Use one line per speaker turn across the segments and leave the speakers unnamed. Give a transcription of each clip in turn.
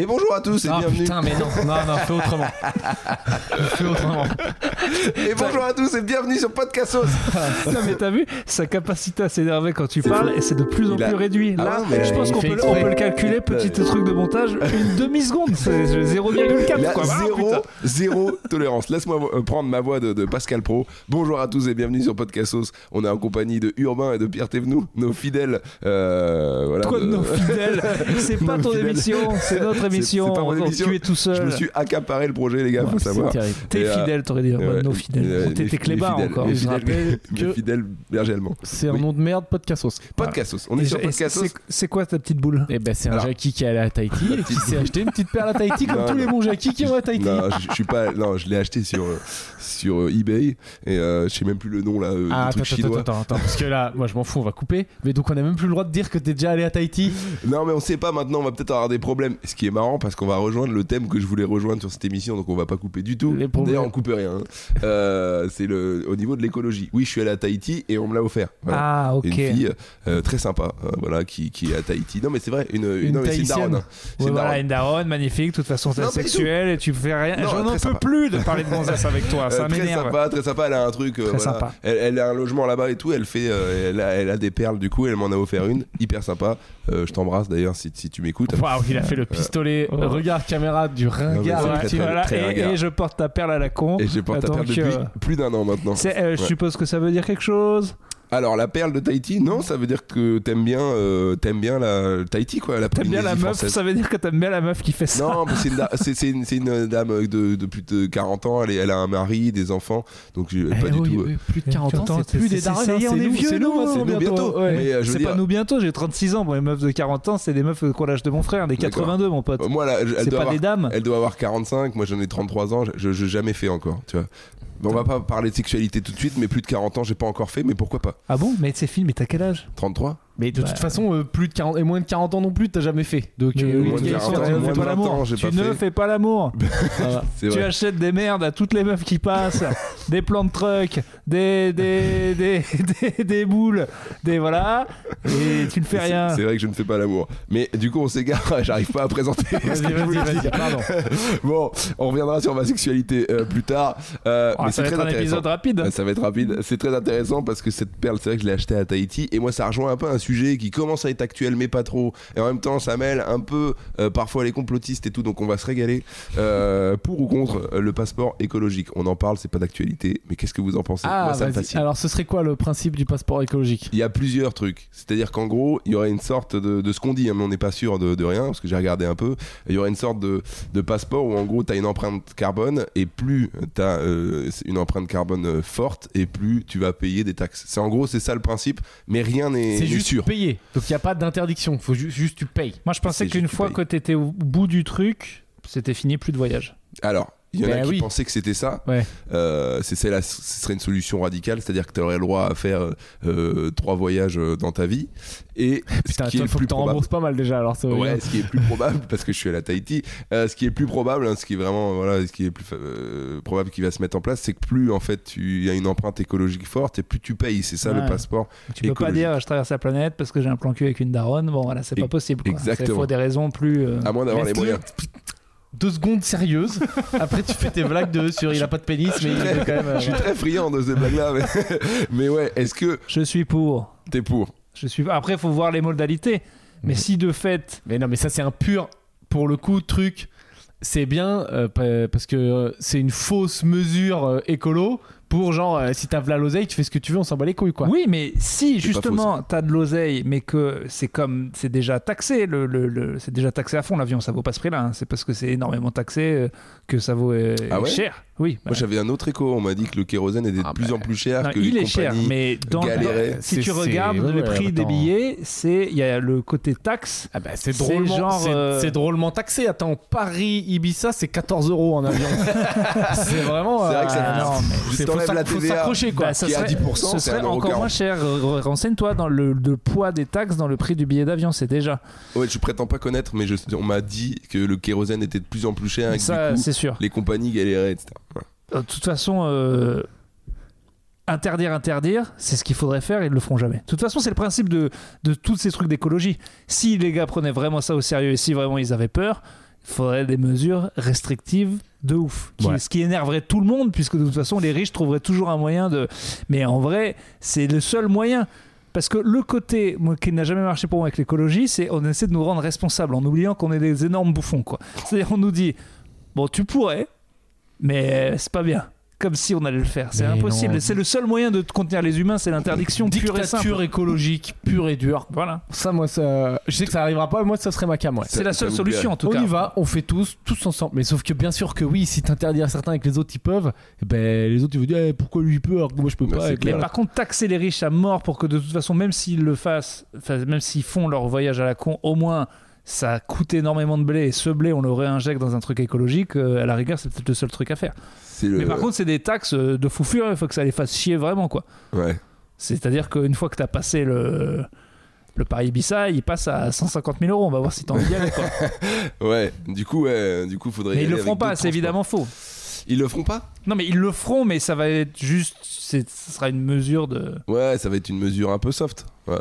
Et bonjour à tous et
Ah
bienvenue.
putain, mais non, non, non, fais autrement. fais autrement.
Et bonjour à tous et bienvenue sur Podcastos.
Non mais t'as vu sa capacité à s'énerver quand tu parles et c'est de plus en plus réduit.
Ah
Là, je pense qu'on peut, le- calculer, petit truc de montage, une demi seconde, c'est
Il
0,4
a
quoi. Ah,
zéro, zéro tolérance. Laisse-moi euh, prendre ma voix de, Pascal Pro. Bonjour à tous et bienvenue sur Podcastos. On est en compagnie de Urbain et de Pierre Thévenoud, nos fidèles. euh, voilà,
Toi de nos fidèles, c'est pas ton émission, c'est notre émission. tu es tout seul.
Je me suis accaparé le projet, les gars, faut savoir.
T'es
euh,
fidèle, t'aurais dit.
Euh,
Ouais, nos
euh,
fidèles.
mes
tes clébards
fidèles,
encore.
je que
fidèles berger allemand.
c'est un
Oui.
nom de merde, Podcastos.
Podcastos. On est
Et
sur Podcastos.
c'est- quoi ta petite boule?
Et ben c'est un. Jackie qui est allé à Tahiti et qui s'est acheté une petite perle à Tahiti comme tous les bons Jackie qui vont à Tahiti.
Non, je, suis pas. Non, je l'ai acheté sur euh, sur euh, eBay et euh, je sais même plus le nom là, euh,
Ah, attends, attends, attends, attends, parce que là, moi je m'en fous, on va couper. Mais donc on a même plus le droit de dire que t'es déjà allé à Tahiti.
Non, mais on sait pas maintenant. On va peut-être avoir des problèmes. Ce qui est marrant parce qu'on va rejoindre le thème que je voulais rejoindre sur cette émission, donc on va pas couper du tout.
Les.
D'ailleurs, on coupe rien. hein. Euh, c'est le au niveau de l'écologie. Oui, je suis allé à Tahiti et on me l'a offert. Voilà.
Ah ok.
Une fille euh, très sympa, euh, voilà, qui, qui est à Tahiti. Non, mais c'est vrai, une,
Une
non, mais c'est une
Tahitienne.
daronne. hein. C'est une
voilà,
daronne.
une daronne magnifique, de toute façon c'est sexuel et tu fais rien.
Non,
J'en
très
peux plus de parler de gonzesse avec toi, ça
très
m'énerve.
sympa, très sympa. Elle a un truc.
Très
voilà.
sympa.
Elle, elle a un logement là-bas et tout. Elle fait, elle, a, elle a des perles du coup. Elle m'en a offert une, hyper sympa. Je t'embrasse d'ailleurs si, si tu m'écoutes.
Waouh, il a fait le pistolet,
Ouais.
regard caméra du ringard.
Non, très, très
et, je porte ta perle à la con.
Et je porte perle
Donc,
depuis
euh,
plus d'un an maintenant.
C'est- euh, je suppose que ça veut dire quelque chose.
Alors la perle de Tahiti, non, ça veut dire que t'aimes bien, euh, t'aimes bien la Tahiti quoi, la
T'aimes bien la meuf,
française.
ça veut dire que t'aimes bien la meuf qui fait ça.
Non, mais c'est une, da- c'est- c'est une, c'est une dame de, de plus de 40 ans, elle, est- elle a un mari, des enfants, donc je-
Eh
pas du
oui,
tout. euh,
oui, plus de 40 ans,
Attends,
c'est plus
c'est-
des
c'est-
darons,
ça y est,
hein,
on
c'est
est
nous,
vieux,
c'est
nous,
nous,
hein,
c'est nous bientôt.
Ouais.
Mais euh,
c'est
dire,
pas nous bientôt, j'ai 36 ans. Moi, les meufs de 40 ans, c'est des meufs qu'on l'âge de mon frère, des
D'accord.
82, mon pote.
euh, moi là, elle,
C'est
doit
pas
avoir,
des dames.
elle doit avoir 45, moi j'en ai 33 ans, je jamais fait encore, tu vois. On va pas parler de sexualité tout de suite, mais plus de 40 ans, j'ai pas encore fait, mais pourquoi pas?
Ah bon? Mais c'est film, mais t'as quel âge?
33
Mais de toute façon, euh, plus de 40 et moins de 40 ans non plus, t'as jamais fait. Donc,
Mais
euh,
oui,
moins de
ok,
40
ça
ans,
va,
moins
fais
de
pas
20
l'amour.
ans, j'ai
Tu ne fais pas l'amour. Tu
vrai.
achètes des merdes à toutes les meufs qui passent, des plans de truck, des, des, des, des, des boules, des voilà, et tu ne fais rien.
C'est vrai que je ne fais pas l'amour. Mais du coup, on s'égare, j'arrive pas à présenter. ce
Vas-y,
que je voulais
vas-y,
dire.
vas-y, pardon.
Bon, on reviendra sur ma sexualité euh, plus tard.
Ah,
mais
ça
c'est
va
très
être un
intéressant.
épisode rapide.
Ouais, Ça va être rapide. C'est très intéressant parce que cette perle, c'est vrai que je l'ai achetée à Tahiti. Et moi, ça rejoint un peu un sujet qui commence à être actuel, mais pas trop. Et en même temps, ça mêle un peu euh, parfois les complotistes et tout. Donc, on va se régaler. Euh, pour ou contre euh, le passeport écologique On en parle, c'est pas d'actualité. Mais qu'est-ce que vous en pensez?
Ah,
Moi, ça me
vas-y.
fascine.
Alors, ce serait quoi le principe du passeport écologique?
Il y a plusieurs trucs. C'est-à-dire qu'en gros, il y aurait une sorte de, de ce qu'on dit, hein, mais on n'est pas sûr de, de rien, parce que j'ai regardé un peu. Il y aurait une sorte de, de passeport où en gros, tu as une empreinte carbone, et plus tu as une empreinte carbone euh, forte, et plus tu vas payer des taxes. C'est En gros, c'est ça le principe, mais rien n'est
C'est
n'est
juste
sûr.
Payé. Donc, il n'y a pas d'interdiction. Faut ju- juste tu payes.
Moi, je pensais qu'une
tu
fois
payes.
que t'étais au bout du truc, c'était fini, plus de voyage.
Alors, il y en a
Ben
qui
oui.
pensaient que c'était ça.
Ouais.
Euh, c'est la- ce serait une solution radicale, c'est-à-dire que tu aurais le droit à faire euh, trois voyages euh, dans ta vie. Et
Putain,
ce qui est le
faut
plus
que
probable.
rembourses pas mal déjà. Alors, ça va bien.
Ouais, ce qui est plus probable, parce que je suis à la Tahiti, euh, ce qui est plus probable, hein, ce qui est vraiment, voilà, ce qui est plus probable qui va se mettre en place, c'est que plus en fait tu y a une empreinte écologique forte et plus tu payes. C'est ça le passeport.
Tu peux pas
Écologique.
dire je traverse la planète parce que j'ai un plan cul avec une daronne. Bon, voilà, c'est pas possible. Quoi.
exactement.
Il faut des raisons plus.
À moins d'avoir les moyens.
Deux secondes sérieuses. Après, tu fais tes blagues de sur il a pas de pénis, mais il
très-
est quand même. euh,
Je suis très friand de ces blagues-là, mais, mais ouais, est-ce que
Je suis pour.
t'es pour
Je suis. Après, faut voir les modalités. Mais si de fait,
Mais non, mais ça, c'est un pur, pour le coup, truc. C'est bien euh, pa- parce que euh, c'est une fausse mesure euh, écolo pour genre, euh, si t'as de la l'oseille, tu fais ce que tu veux, on s'en bat les couilles, quoi.
oui, mais si justement t'as de l'oseille, mais que c'est comme c'est déjà taxé, le, le- le- c'est déjà taxé à fond l'avion, ça vaut pas ce prix-là. hein. C'est parce que c'est énormément taxé euh, que ça vaut euh,
Ah ouais?
cher. Oui.
Moi j'avais un autre écho, on m'a dit que le kérosène était de
Ah
plus
bah,
en plus cher,
Non,
que
il
les
est cher, mais dans,
galéraient.
dans- si tu regardes
ouais,
le
ouais,
prix des billets, c'est il y a le côté taxe.
Ah bah c'est drôlement, c'est-
euh,
c'est drôlement taxé. Attends, Paris Ibiza, c'est 14 euros en avion. c'est vraiment.
C'est vrai que ça
euh, faut
t'enlèves
s'accrocher quoi.
Bah, ça
qui est à
serait,
10%,
ce
c'est
serait
1,40.
encore moins cher. Re- Renseigne-toi dans le, le poids des taxes dans le prix du billet d'avion, c'est déjà.
Ouais, je prétends pas connaître, mais je- on m'a dit que le kérosène était de plus en plus cher et que
Ça,
du coup,
c'est sûr.
les compagnies galéraient, etc. Voilà.
De toute façon, euh, interdire, interdire, c'est ce qu'il faudrait faire, ils le feront jamais. De toute façon, c'est le principe de, de tous ces trucs d'écologie. Si les gars prenaient vraiment ça au sérieux et si vraiment ils avaient peur, il faudrait des mesures restrictives de ouf. Qui-
Ouais.
Ce qui énerverait tout le monde, puisque de toute façon, les riches trouveraient toujours un moyen de. Mais en vrai, c'est le seul moyen. Parce que le côté moi, qui n'a jamais marché pour moi avec l'écologie, c'est on essaie de nous rendre responsables en oubliant qu'on est des énormes bouffons. quoi. C'est-à-dire, on nous dit bon, tu pourrais, mais c'est pas bien. Comme si on allait le faire. C'est impossible.
non.
C'est le seul moyen de contenir les humains, c'est l'interdiction pure et simple.
Dictature écologique pure et dure.
Voilà.
Ça, moi, ça. Je sais que ça arrivera pas, moi, ça serait ma cam, ouais.
C'est la seule solution en tout
on
cas.
y va, on fait tous, tous ensemble. Mais sauf que bien sûr que oui, si t'interdis à certains et que les autres ils peuvent, eh ben les autres ils vont dire eh, pourquoi lui il peut alors que moi je peux pas.
Mais par contre, taxer les riches à mort pour que de toute façon, même s'ils le fassent, même s'ils font leur voyage à la con, au moins ça coûte énormément de blé et ce blé on le réinjecte dans un truc écologique, euh, à la rigueur c'est peut-être le seul truc à faire.
Le.
Mais par contre, c'est des taxes euh, de fou furieux, il faut que ça les fasse chier vraiment quoi.
ouais.
C'est-à-dire qu'une fois que t'as passé le. Le Paris Ibiza, il passe à 150 000 euros. On va voir si t'en envie. Quoi.
Ouais. Du coup, ouais. Du coup, faudrait.
Mais
y
ils
aller
le feront pas, c'est évidemment faux.
Ils le feront pas?
Non, mais ils le feront, mais ça va être juste. Ce sera une mesure de.
Ouais, ça va être une mesure un peu soft. Ouais.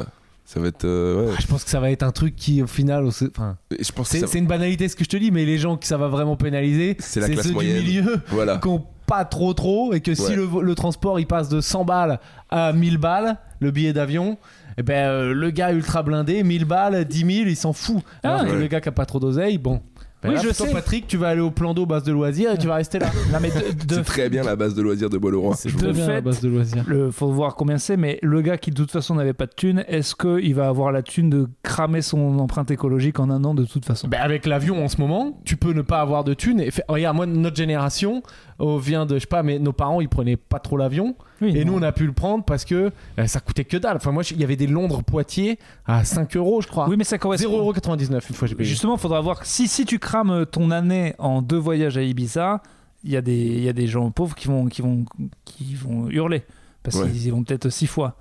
Ça va être. euh, ouais.
Ah, je pense que ça va être un truc qui au final, enfin,
Je pense
c'est une banalité ce que je te dis, mais les gens que ça va vraiment pénaliser,
C'est la
c'est
classe
ceux
moyenne.
du milieu
Voilà.
qui ont pas trop trop et que si le, le transport il passe de 100 balles à 1000 balles, le billet d'avion, et ben euh, le gars ultra blindé, 1000 balles, 10 000, il s'en fout.
Ah,
Alors que
ouais.
le gars qui a pas trop d'oseille, bon. Ben
Oui,
là,
je
toi,
sais.
Patrick, tu vas aller au plan d'eau base de loisirs et tu vas rester là.
Non, mais de, de-
C'est très bien la base de loisirs de Bois-le-Roi.
C'est
De
très bien la base de loisirs.
Le, faut voir combien c'est, mais le gars qui de toute façon n'avait pas de thune, est-ce qu'il va avoir la thune de cramer son empreinte écologique en un an de toute façon?
Ben, avec l'avion en ce moment, tu peux ne pas avoir de thunes. Et fait- regarde, moi, notre génération oh, vient de, je sais pas, mais nos parents, ils prenaient pas trop l'avion.
Oui,
Et
non.
nous, on a pu le prendre parce que euh, ça coûtait que dalle. Enfin, moi, il y avait des Londres-Poitiers à 5 euros, je crois.
Oui, mais ça correspond.
0,99€ une fois, j'ai payé.
Justement, il faudra voir si, si tu crames ton année en deux voyages à Ibiza, il y, a des- il y a des gens pauvres qui vont, qui vont, qui vont hurler. Parce
Ouais.
qu'ils y vont peut-être six fois.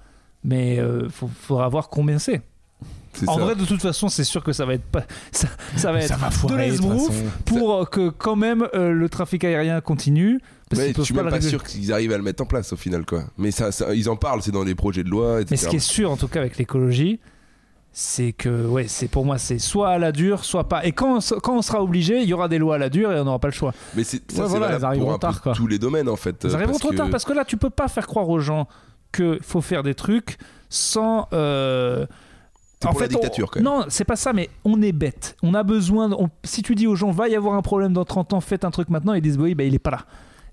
Mais il faudra voir combien c'est. En
ça.
vrai, de toute façon, c'est sûr que ça va être pas, ça, ça va
Ça
être
va
de
foirer, de
pour que quand même euh, le trafic aérien continue. Parce qu'ils
je suis
pas
même pas sûr qu'ils arrivent à le mettre en place au final quoi. Mais ça, ça- ils en parlent, c'est dans les projets de loi, etc.
Mais ce qui est sûr, en tout cas, avec l'écologie, c'est que, ouais, c'est pour moi, c'est soit à la dure, soit pas. Et quand on, quand on sera obligé, il y aura des lois à la dure et on n'aura pas le choix.
Mais c'est ça,
Ouais, voilà,
valable pour un peu
tard, quoi.
tous les domaines en fait.
Ils
euh,
arriveront trop
que-
tard parce que là, tu peux pas faire croire aux gens qu'il faut faire des trucs sans. euh,
C'est pour la dictature,
on-
quand même.
Non, c'est pas ça, mais on est bête. On a besoin. on- si tu dis aux gens, va y avoir un problème dans 30 ans, faites un truc maintenant, ils disent, oui, bah, il est pas là.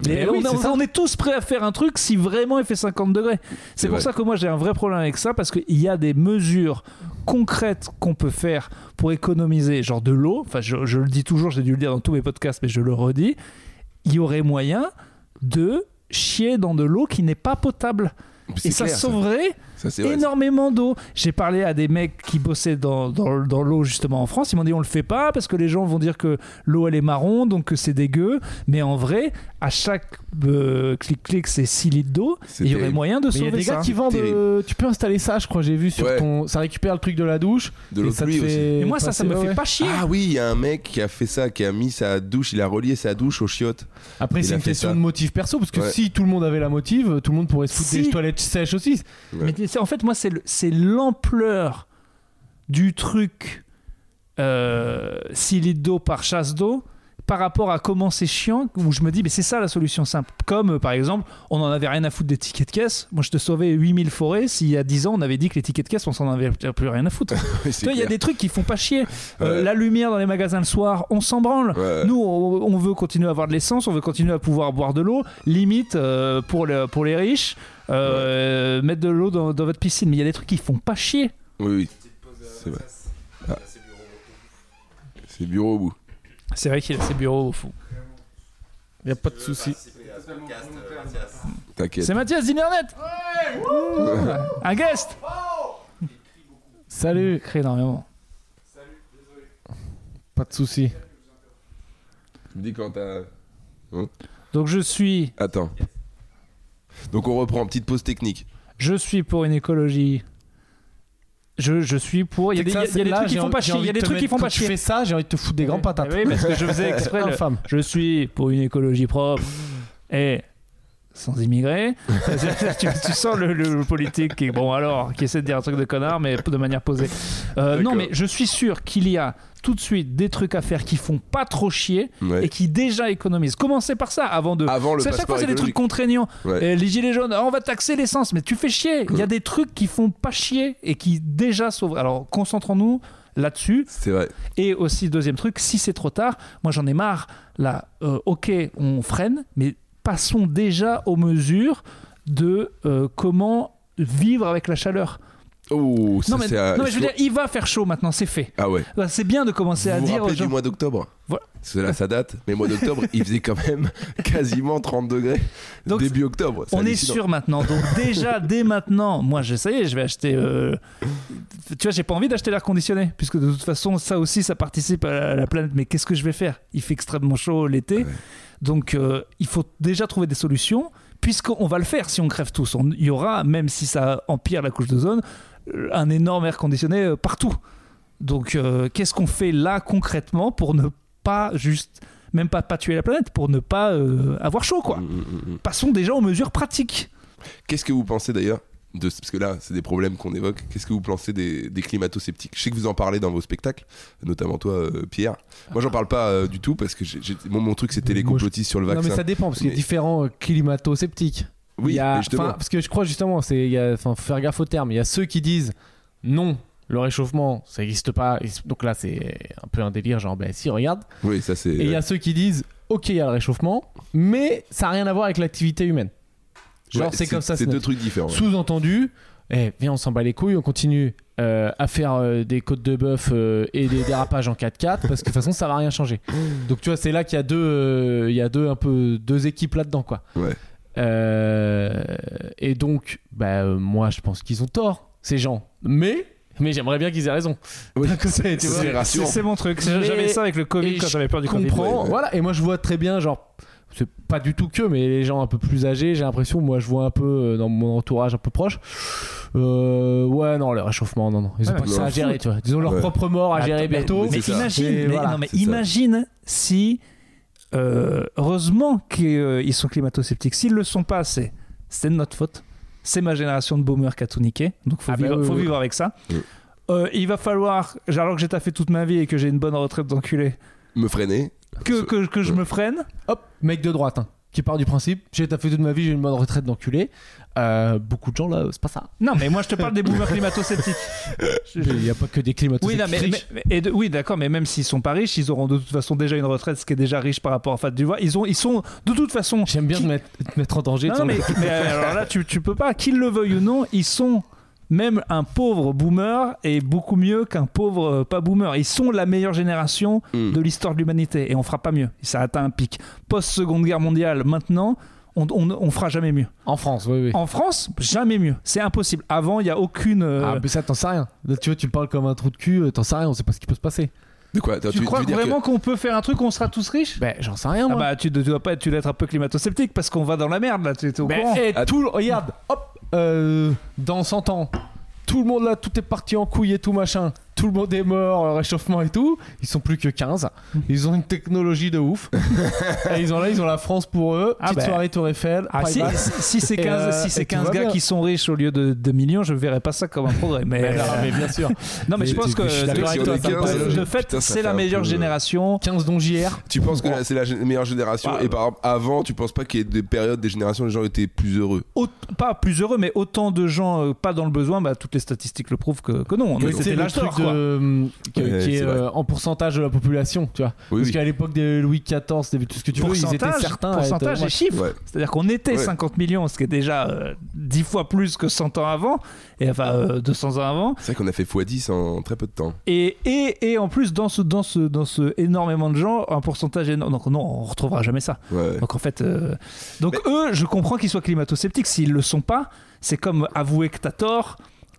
Les-
Mais oui,
on, est tous prêts à faire un truc si vraiment il fait 50 degrés. C'est pour
vrai.
ça que moi j'ai un vrai problème avec ça parce qu'il y a des mesures concrètes qu'on peut faire pour économiser, genre de l'eau. Enfin, je, je le dis toujours, j'ai dû le dire dans tous mes podcasts, mais je le redis. Il y aurait moyen de chier dans de l'eau qui n'est pas potable. Et ça
clair,
sauverait
Ça, c'est vrai.
énormément d'eau. J'ai parlé à des mecs qui bossaient dans, dans, dans l'eau justement en France. Ils m'ont dit on le fait pas parce que les gens vont dire que l'eau elle est marron donc que c'est dégueu. Mais en vrai, à chaque euh, clic-clic, c'est 6 litres d'eau. Il y aurait moyen de
Mais il y a
sauver
des gars
ça.
qui vendent. Euh, tu peux installer ça, je crois, j'ai vu sur
Ouais.
ton. Ça récupère le truc de la douche.
de
et
l'eau de
ça te
pluie aussi.
fait
Et moi, ça, ça me
ouais,
fait pas chier.
Ah oui, il y a un mec qui a fait ça, qui a mis sa douche, il a relié sa douche aux chiottes.
Après, c'est une
fait
question
ça.
de motif perso, parce que
Ouais.
si tout le monde avait la motive, tout le monde pourrait se foutre
Si.
des toilettes sèches aussi.
Mais en fait, moi, c'est le- c'est l'ampleur du truc euh, 6 litres d'eau par chasse d'eau par rapport à comment c'est chiant, où je me dis, mais c'est ça la solution simple. Comme euh, par exemple, on en avait rien à foutre des tickets de caisse. Moi, je te sauvais 8000 forêts s'il y a 10 ans, on avait dit que les tickets de caisse, on s'en avait plus rien à foutre.
Oui,
il y a des trucs qui font pas chier. Euh,
Ouais.
la lumière dans les magasins le soir, on s'en branle.
Ouais.
Nous, on, on veut continuer à avoir de l'essence, on veut continuer à pouvoir boire de l'eau. Limite, euh, pour, le- pour les riches, euh, mettre de l'eau dans, dans votre piscine. Mais il y a des trucs qui font pas chier.
Oui, oui. C'est vrai. Ah. C'est bureau au bout.
C'est vrai qu'il a ses bureaux au fond.
Il a pas de souci.
T'inquiète.
C'est Mathias d'Internet Un guest
Salut.
Crée énormément.
Pas de souci.
Tu me dis quand t'as.
Donc je suis,
Attends. Donc on reprend, petite pause technique.
je suis pour une écologie. Je, je suis pour. Il y a des, il y a- il y a des trucs qui font pas chier. Il y a des trucs qui font pas
Tu
chier.
fais ça, j'ai envie de te foutre des grands patates.
Oui, parce que je faisais exprès. le-. Je suis pour une écologie propre. Et sans immigrés. tu, tu sens le, le- le politique qui, bon alors, qui essaie de dire un truc de connard, mais de manière posée. Euh, non, mais je suis sûr qu'il y a tout de suite des trucs à faire qui font pas trop chier
Ouais.
et qui déjà économisent. Commencez par ça avant de.
Avant le
C'est à chaque fois, c'est des trucs contraignants.
Ouais.
Les gilets jaunes, on va taxer l'essence, mais tu fais chier. Il y a des trucs qui font pas chier et qui déjà sauvent. Alors concentrons-nous là-dessus.
C'est vrai.
Et aussi, deuxième truc, si c'est trop tard, moi j'en ai marre. Là, euh, ok, on freine, mais passons déjà aux mesures de euh, comment vivre avec la chaleur.
Oh, ça
non, mais,
c'est. à-
non, mais je veux dire, il va faire chaud maintenant, c'est fait.
Ah ouais.
Bah, C'est bien de commencer à
vous vous
dire
rappelez
gens.
du mois d'octobre?
Voilà.
Parce que là, ça date. Mais mois d'octobre, il faisait quand même quasiment 30 degrés.
Donc,
début octobre.
On est sûr maintenant. Donc déjà, dès maintenant, moi, je, ça y est, je vais acheter. euh, Tu vois, j'ai pas envie d'acheter l'air conditionné, puisque de toute façon, ça aussi, ça participe à la, à la planète. Mais qu'est-ce que je vais faire? Il fait extrêmement chaud l'été,
Ouais.
Donc euh, il faut déjà trouver des solutions, puisqu'on va le faire si on crève tous. Il y aura, même si ça empire la couche d'ozone, euh, un énorme air conditionné euh, partout. Donc, euh, qu'est-ce qu'on fait là concrètement pour ne pas juste, même pas, pas tuer la planète, pour ne pas euh, avoir chaud, quoi?
Mm, mm, mm, mm.
Passons déjà aux mesures pratiques.
Qu'est-ce que vous pensez d'ailleurs? De, parce que là, c'est des problèmes qu'on évoque. Qu'est-ce que vous pensez des, des climato-sceptiques? Je sais que vous en parlez dans vos spectacles, notamment toi, euh, Pierre. Moi, j'en parle pas euh, du tout parce que j'ai- j'ai- mon, mon truc, c'était les complotistes sur le
Non,
vaccin.
mais ça dépend, parce qu'il y a différents euh, climato-sceptiques.
Oui,
a- parce que je crois justement, c'est, il faut faire gaffe au terme. Il y a ceux qui disent non, le réchauffement, ça n'existe pas. Donc là, c'est un peu un délire, genre, ben si, regarde.
Oui, ça c'est.
Et il y a ceux qui disent ok, il y a le réchauffement, mais ça n'a rien à voir avec l'activité humaine. Genre,
Ouais,
c'est comme ça.
C'est deux trucs différents.
Sous-entendu, eh, viens, on s'en bat les couilles, on continue euh, à faire euh, des côtes de bœuf euh, et des dérapages en 4x4 parce que de toute façon, ça va rien changer. Donc tu vois, c'est là qu'il y a deux, euh, il y a deux un peu deux équipes là-dedans, quoi.
Ouais.
Euh, et donc, bah, euh, moi, je pense qu'ils ont tort, ces gens. Mais, mais j'aimerais bien qu'ils aient raison.
Oui, c'est
mon truc. J'avais ça avec le Covid quand j'avais peur du Covid.
comprends.
ouais, ouais.
Voilà, et moi je vois très bien, genre, c'est pas du tout que, mais les gens un peu plus âgés, j'ai l'impression, moi je vois un peu euh, dans mon entourage un peu proche. Euh, ouais, non, le réchauffement, non, non. Ils ont
Ouais,
pas ça à gérer, tu vois. Ils ont leur
Ouais.
propre mort à
Attends,
gérer bientôt.
Mais, imagine,
Et
mais,
voilà,
non, mais
ça.
imagine si. euh, heureusement qu'ils sont climato-sceptiques. S'ils le sont pas, c'est c'est de notre faute. C'est ma génération de boomers qui a tout niqué. Donc faut,
Ah bah
vivre,
oui,
faut
oui.
vivre avec ça.
Oui.
Euh, il va falloir, alors que j'ai taffé toute ma vie et que j'ai une bonne retraite d'enculé,
Me freiner.
Que, que, que je me freine.
Hop, mec de droite, hein, qui part du principe, j'ai taffé toute ma vie, j'ai une bonne retraite d'enculé. Euh, beaucoup de gens là, c'est pas ça.
Non, mais moi je te parle des boomers climato-sceptiques.
Il n'y a pas que des climato
Oui, non, mais, mais- mais- et de- oui, d'accord, mais même s'ils sont pas riches, ils auront de toute façon déjà une retraite, ce qui est déjà riche par rapport à Fat du. Ils ont, ils sont de toute façon.
J'aime bien
qui-
te mettre, te mettre en danger.
Non, non, mais, mais, euh, alors là, tu, tu peux pas, qu'ils le veuillent ou non, ils sont même un pauvre boomer est beaucoup mieux qu'un pauvre euh, pas boomer. Ils sont la meilleure génération
Mm.
de l'histoire de l'humanité et on fera pas mieux. Ça a atteint un pic. Post-seconde guerre mondiale, maintenant, on, on, on fera jamais mieux.
En France, oui, oui.
En France, jamais mieux. C'est impossible. Avant, il y a aucune. euh,
Ah, mais ça, t'en sais rien. Là, tu vois, tu parles comme un trou de cul, euh, t'en sais rien, on sait pas ce qui peut se passer.
De quoi?
Tu, crois vraiment qu'on peut faire un truc où on sera tous riches?
Ben, j'en sais rien,
Ah
moi.
bah tu, tu dois pas être, tu dois être un peu climato-sceptique parce qu'on va dans la merde là, tu es au
Ben,
courant.
eh,
Ah.
tout, regarde, hop, euh, dans 100 ans, tout le monde là, tout est parti en couille et tout machin. Tout le monde est mort, euh, réchauffement et tout. Ils sont plus que 15. Ils ont une technologie de ouf. et ils ont là, ils ont la France pour eux.
Ah
Petite
ben.
soirée Tour Eiffel.
Ah, si,
private.
si- si c'est
Et,
15,
euh,
si c'est
et tout
15
va
gars
bien.
qui sont riches au lieu de, de millions, je verrais pas ça comme un progrès. Mais,
Mais, non,
euh,
mais bien sûr.
non, mais je pense que de, fait, c'est la meilleure
peu-
génération.
15 dont JR.
Tu penses que c'est la meilleure génération
Bah,
et par exemple, avant, tu penses pas qu'il y ait des périodes, des générations, les gens étaient plus heureux?
Pas plus heureux, mais autant de gens pas dans le besoin, bah, toutes les statistiques le prouvent que, non. C'était
c'est le
l'âge
truc de,
Ouais,
qui est euh, en pourcentage de la population, tu vois.
Oui,
Parce
oui.
qu'à l'époque de Louis XIV, début tout ce que tu veux, ils étaient
Pourcentage,
certains. à être-
pourcentage et chiffres.
Ouais.
C'est-à-dire qu'on était
Ouais.
50 millions, ce qui est déjà euh, 10 fois plus que 100 ans avant, et enfin euh, 200 ans avant.
C'est vrai qu'on a fait x10 en très peu de temps.
Et, et, et en plus, dans ce, dans, ce, dans ce énormément de gens, un pourcentage énorme. Donc non, on retrouvera jamais ça.
Ouais.
Donc en fait, euh, donc eux, je comprends qu'ils soient climato-sceptiques. S'ils le sont pas, c'est comme avouer que t'as tort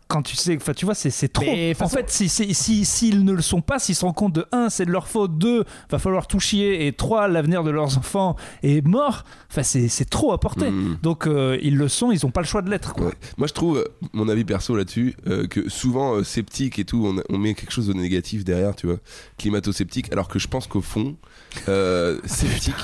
quand tu sais, enfin, tu vois, c'est c'est trop.
Mais,
en
façon-
fait, si si- si- s'ils ne le sont pas, s'ils se rendent compte de un, c'est de leur faute, deux, va falloir tout chier, et trois, l'avenir de leurs enfants est mort. Enfin, c'est c'est trop à porter.
Mm.
Donc, euh, ils le sont, ils ont pas le choix de l'être. quoi.
Ouais. Moi, je trouve, euh, mon avis perso là-dessus, euh, que souvent, euh, sceptique et tout, on, on met quelque chose de négatif derrière, tu vois, climato-sceptique, alors que je pense qu'au fond, euh, sceptique.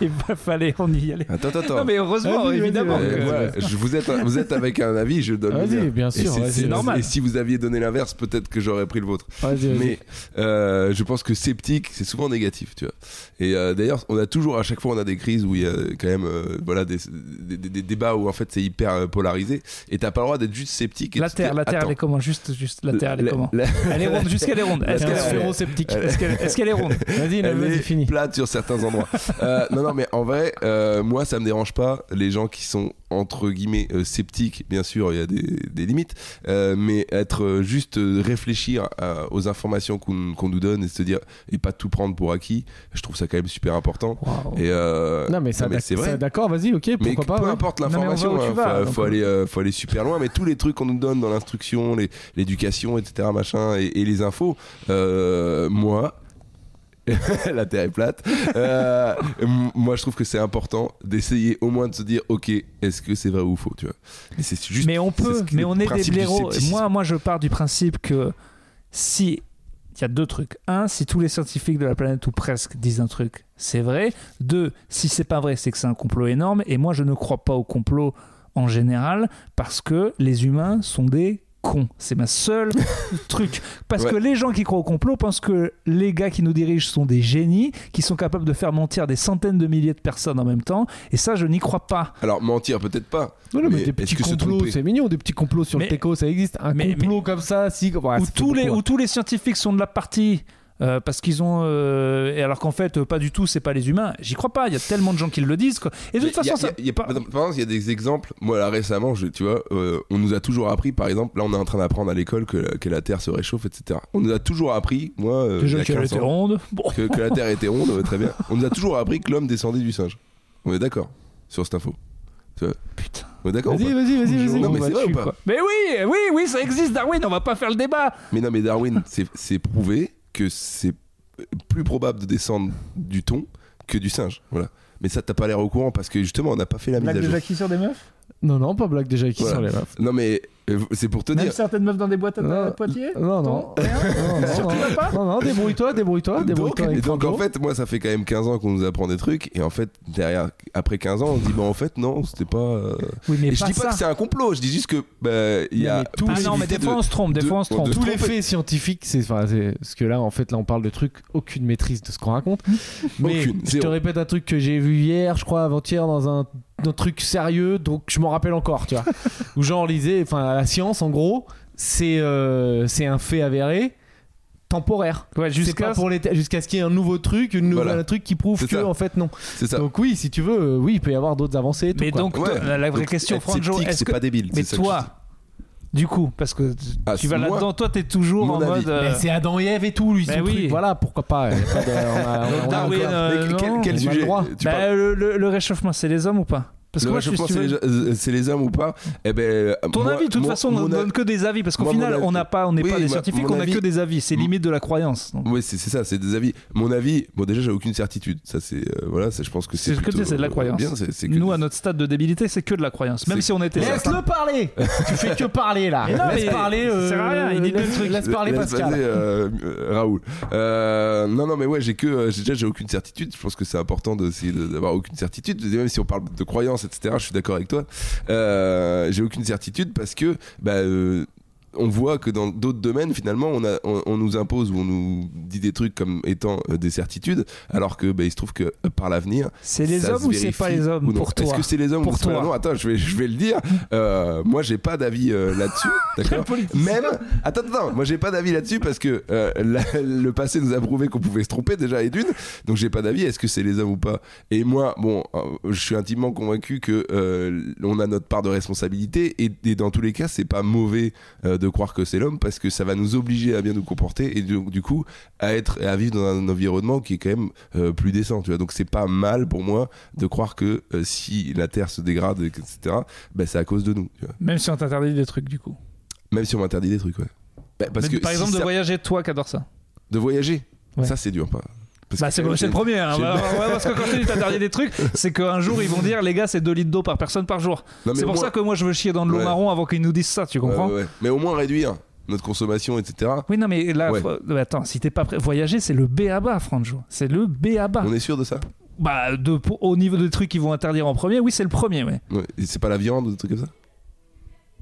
Il va falloir on y aller.
Attends, attends, attends.
Non, mais heureusement, évidemment.
vas-y,
Euh,
que-
voilà, je- vous, êtes, vous êtes avec un avis, je donne le
Vas-y, bien
Et
sûr,
c'est-
normal.
Et si vous aviez donné l'inverse, peut-être que j'aurais pris le vôtre. Mais euh, je pense que sceptique, c'est souvent négatif, tu vois. Et euh, d'ailleurs, on a toujours, à chaque fois, on a des crises où il y a quand même, euh, voilà, des, des- des- des débats où en fait c'est hyper euh, polarisé. Et t'as pas le droit d'être juste sceptique. Et
La Terre, la Terre, elle est comment? Juste, juste la Terre, elle est comment? Elle est ronde, jusqu'elle est ronde. Est-ce qu'elle est ronde. Est-ce qu'elle est ronde?
Vas-y,
elle
vas-y, fini.
Sur certains endroits. Euh, non, non, mais en vrai, euh, moi, ça me dérange pas les gens qui sont entre guillemets euh, sceptiques. Bien sûr, il y a des, des limites, mais être juste réfléchir à- aux informations qu'on nous donne et se dire et pas tout prendre pour acquis. Je trouve ça quand même super important. Et
Non, mais ça,
c'est vrai.
d'accord, vas-y, ok,
Mais
pourquoi
peu
pas. ouais.
importe
mais
l'information,
tu
hein, faut, aller, faut aller super loin. Mais tous les trucs qu'on nous donne dans l'instruction, l'éducation, etc., machin, et, et les infos, moi. la terre est plate. Euh, moi, je trouve que c'est important d'essayer au moins de se dire, ok, est-ce que c'est vrai ou faux, tu vois? Mais c'est juste.
mais on peut, mais on est des blaireaux. Moi, moi, je pars du principe que si il y a deux trucs. Un, si tous les scientifiques de la planète ou presque disent un truc, c'est vrai. Deux, si c'est pas vrai, c'est que c'est un complot énorme. Et moi, je ne crois pas au complot en général parce que les humains sont des cons. C'est ma seule truc. Parce
Ouais.
que les gens qui croient au complot pensent que les gars qui nous dirigent sont des génies, qui sont capables de faire mentir des centaines de milliers de personnes en même temps. Et ça, je n'y crois pas.
Alors, mentir, peut-être pas.
Non, non, mais,
Mais
des petits complots, c'est mignon, des petits complots sur
Mais-
le teco, ça existe. Un
mais-
complot comme ça, si. ouais,
tous les, où
hein.
tous les scientifiques sont de la partie. Euh, parce qu'ils ont euh, et alors qu'en fait euh, pas du tout c'est pas les humains j'y crois pas il y a tellement de gens qui le disent quoi. et de toute façon
il y a- il y a des exemples. Moi, là, récemment, je, tu vois, euh, on nous a toujours appris, par exemple, là, on est en train d'apprendre à l'école que, la- que la Terre se réchauffe, etc. On nous a toujours appris, moi, euh, il y
déjà
a
qu'elle
15
était ronde bon
que, que la Terre était ronde, très bien. On nous a toujours appris que l'homme descendait du singe. On est d'accord sur cette info.
putain
d'accord
Vas-y, vas-y, vas-y, vas-y.
Non,
on
mais c'est vrai ou pas?
Mais oui oui oui ça existe Darwin on va pas faire le débat
Mais non, mais Darwin, c'est prouvé que c'est plus probable de descendre du thon que du singe. Voilà. Mais ça, t'as pas l'air au courant parce que justement, on n'a pas fait la mise à jour.
Jackie sur des meufs?
Non, non, pas blague déjà qui
Voilà.
sont les meufs.
Non, mais euh, c'est pour te
même
dire.
certaines meufs dans des boîtes à
Non.
Poitiers?
Non, non.
rien?
Non, non, non.
pas
Non, non, débrouille-toi, débrouille-toi,
Donc,
débrouille-toi
et
avec
donc en fait, moi, ça fait quand même 15 ans qu'on nous apprend des trucs, et en fait, derrière, après 15 ans, on se dit, bah en fait, non, c'était pas. euh,
oui mais
Et je
pas
dis pas
ça
que c'est un complot, je dis juste que bah, il y a.
mais
ah non mais des fois
de-
on se trompe des
de-
fois on se trompe
de-
tous les faits scientifiques, c'est parce que là, en fait, là, on parle de trucs aucune maîtrise de ce qu'on raconte. Mais
Aucune,
je te répète un truc que j'ai vu hier, je crois avant-hier, dans un, un truc sérieux, donc je m'en rappelle encore, tu vois. où genre on lisait, enfin, la science, en gros, c'est euh, c'est un fait avéré temporaire.
ouais jusqu'à
jusqu'à ce qu'il y ait un nouveau truc, une nouvelle
Voilà.
un truc qui prouve que
ça.
en fait non.
C'est ça.
Donc oui, si tu veux, euh, oui, il peut y avoir d'autres avancées. Et tout,
mais
quoi.
donc
Ouais.
la, la vraie
Donc,
question Franjo est-ce
c'est
que
pas débile.
mais toi du coup parce que tu
Ah,
tu vas
moi,
là-dedans toi t'es toujours
mon
en
avis.
mode euh,
Mais c'est Adam et Ève et tout, lui,
oui.
truc. Voilà, pourquoi pas. y a pas de- on a- on a- on a
Darwin, euh,
Mais quel,
non,
quel
on a le
sujet
droit.
tu
Bah,
parles
le, le- le réchauffement, c'est les hommes ou pas? Parce que
Le
moi, je
réchauffement, c'est les, euh, c'est les hommes ou pas Eh ben,
Ton
moi-
avis, de toute
mon-
façon, on ne donne que des avis parce qu'au
Moi,
final, on n'a pas, on n'est
Oui,
pas des
ma-
scientifiques, on n'a que des avis. C'est limite de la croyance. donc.
Oui, c'est c'est ça, c'est des avis. Mon avis, bon, déjà, j'ai aucune certitude. Ça, c'est. euh, voilà, ça, je pense que c'est.
C'est ce que c'est de la
euh,
croyance.
Bien, c'est que
Nous,
des-
à notre stade de débilité, c'est que de la croyance. Même si on était.
Laisse-le parler Tu fais que parler là
Mais non,
Laisse
mais
parler euh,
rien, il dit
laisse,
trucs.
laisse parler Pascal
euh, euh, Raoul. Euh, non, non, mais ouais, j'ai que euh, déjà j'ai aucune certitude. Je pense que c'est important d'essayer d'avoir aucune certitude. Même si on parle de croyance, etc. Je suis d'accord avec toi. Euh, j'ai aucune certitude parce que bah, euh, on voit que dans d'autres domaines, finalement, on, a, on, on nous impose ou on nous dit des trucs comme étant euh, des certitudes, alors que bah, il se trouve que euh, par l'avenir,
C'est les hommes ou c'est pas les hommes
ou
pour
Est-ce
toi
que c'est les hommes
Pour
ou
toi.
Non, attends, je vais, je vais le dire. Euh, moi, j'ai pas d'avis euh, là-dessus, d'accord? Même, attends, attends, moi j'ai pas d'avis là-dessus parce que la- le passé nous a prouvé qu'on pouvait se tromper déjà et d'une, donc j'ai pas d'avis. Est-ce que c'est les hommes ou pas? Et moi, bon, je suis intimement convaincu que on a notre part de responsabilité et, et dans tous les cas, c'est pas mauvais euh, de croire que c'est l'homme parce que ça va nous obliger à bien nous comporter et du, du coup à être à vivre dans un environnement qui est quand même euh, plus décent. Tu vois, donc c'est pas mal pour moi de croire que euh, si la Terre se dégrade, etc., ben c'est à cause de nous. tu vois.
Même si on t'interdit des trucs, du coup.
Même si on m'interdit des trucs, ouais. Bah, parce
Mais
que
par
si
exemple, de voyager, toi qui adore ça.
de voyager,
Ouais.
ça c'est dur, pas.
Bah, c'est le premier, hein. Ouais, parce que quand je te dis t'interdis des trucs, c'est qu'un jour ils vont dire les gars, c'est 2 litres d'eau par personne par jour.
Mais
C'est pour
moins-
ça que moi je veux chier dans de l'eau
Ouais.
marron avant qu'ils nous disent ça, tu comprends
ouais, ouais. Mais au moins réduire notre consommation, etc.
Oui, non, mais là,
Ouais.
faut- attends, si t'es pas prêt, voyager, c'est le B à bas, Franjo. C'est le B à bas.
On est sûr de ça?
Bah, de, pour- au niveau des trucs qu'ils vont interdire en premier, oui, c'est le premier, ouais.
Ouais. Et c'est pas la viande ou des trucs comme ça?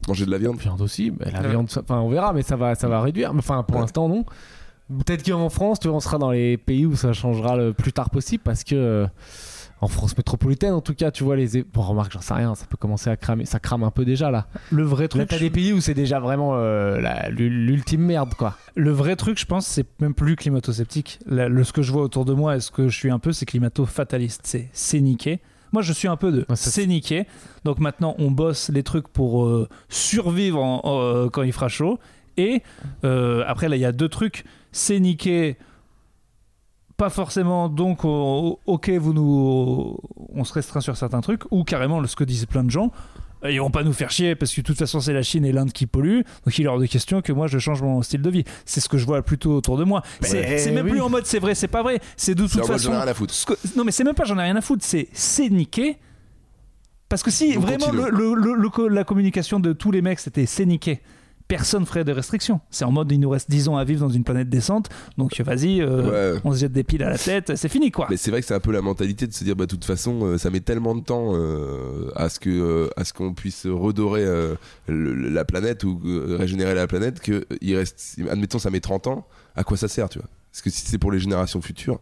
Manger de la viande?
Viande aussi, bah, la
Ouais.
viande, enfin on verra, mais ça va, ça va réduire. Mais Enfin pour
Ouais.
l'instant non. Peut-être qu'en France, tu vois, on sera dans les pays où ça changera le plus tard possible parce que euh, en France métropolitaine, en tout cas, tu vois les. é- Bon, remarque, j'en sais rien, ça peut commencer à cramer, ça crame un peu déjà là.
Le vrai
Là,
truc,
t'as des pays où c'est déjà vraiment euh, la- l'ultime merde quoi.
le vrai truc, je pense, c'est même plus climato-sceptique. La- le, ce que je vois autour de moi et ce que je suis un peu, c'est climato-fataliste. C'est c'est niqué. Moi, je suis un peu de
Ouais, ça,
c'est niqué. Donc maintenant, on bosse les trucs pour euh, survivre en- en- euh, quand il fera chaud. Et euh, après, là, il y a deux trucs. C'est niqué. Pas forcément, donc ok, vous nous, on se restreint sur certains trucs, ou carrément ce que disent plein de gens, ils vont pas nous faire chier parce que de toute façon c'est la Chine et l'Inde qui polluent, donc il est hors de question que moi je change mon style de vie. C'est ce que je vois plutôt autour de moi. C'est
Ouais.
c'est même
oui.
plus en mode c'est vrai, c'est pas vrai. C'est de toute
j'en ai
façon.
rien à foutre.
ce que- non mais c'est même pas j'en ai rien à foutre, c'est c'est niqué. Parce que si
On
vraiment le, la communication de tous les mecs c'était c'est niqué, personne ferait de restrictions. C'est en mode il nous reste 10 ans à vivre dans une planète descente, donc vas-y, euh,
Ouais.
on se jette des piles à la tête, c'est fini quoi.
Mais c'est vrai que c'est un peu la mentalité de se dire, bah, de toute façon, euh, ça met tellement de temps euh, à ce que euh, à ce qu'on puisse redorer euh, le- la planète ou euh, régénérer la planète que euh, il reste, admettons, ça met 30 ans. À quoi ça sert, tu vois? Parce que si c'est pour les générations futures,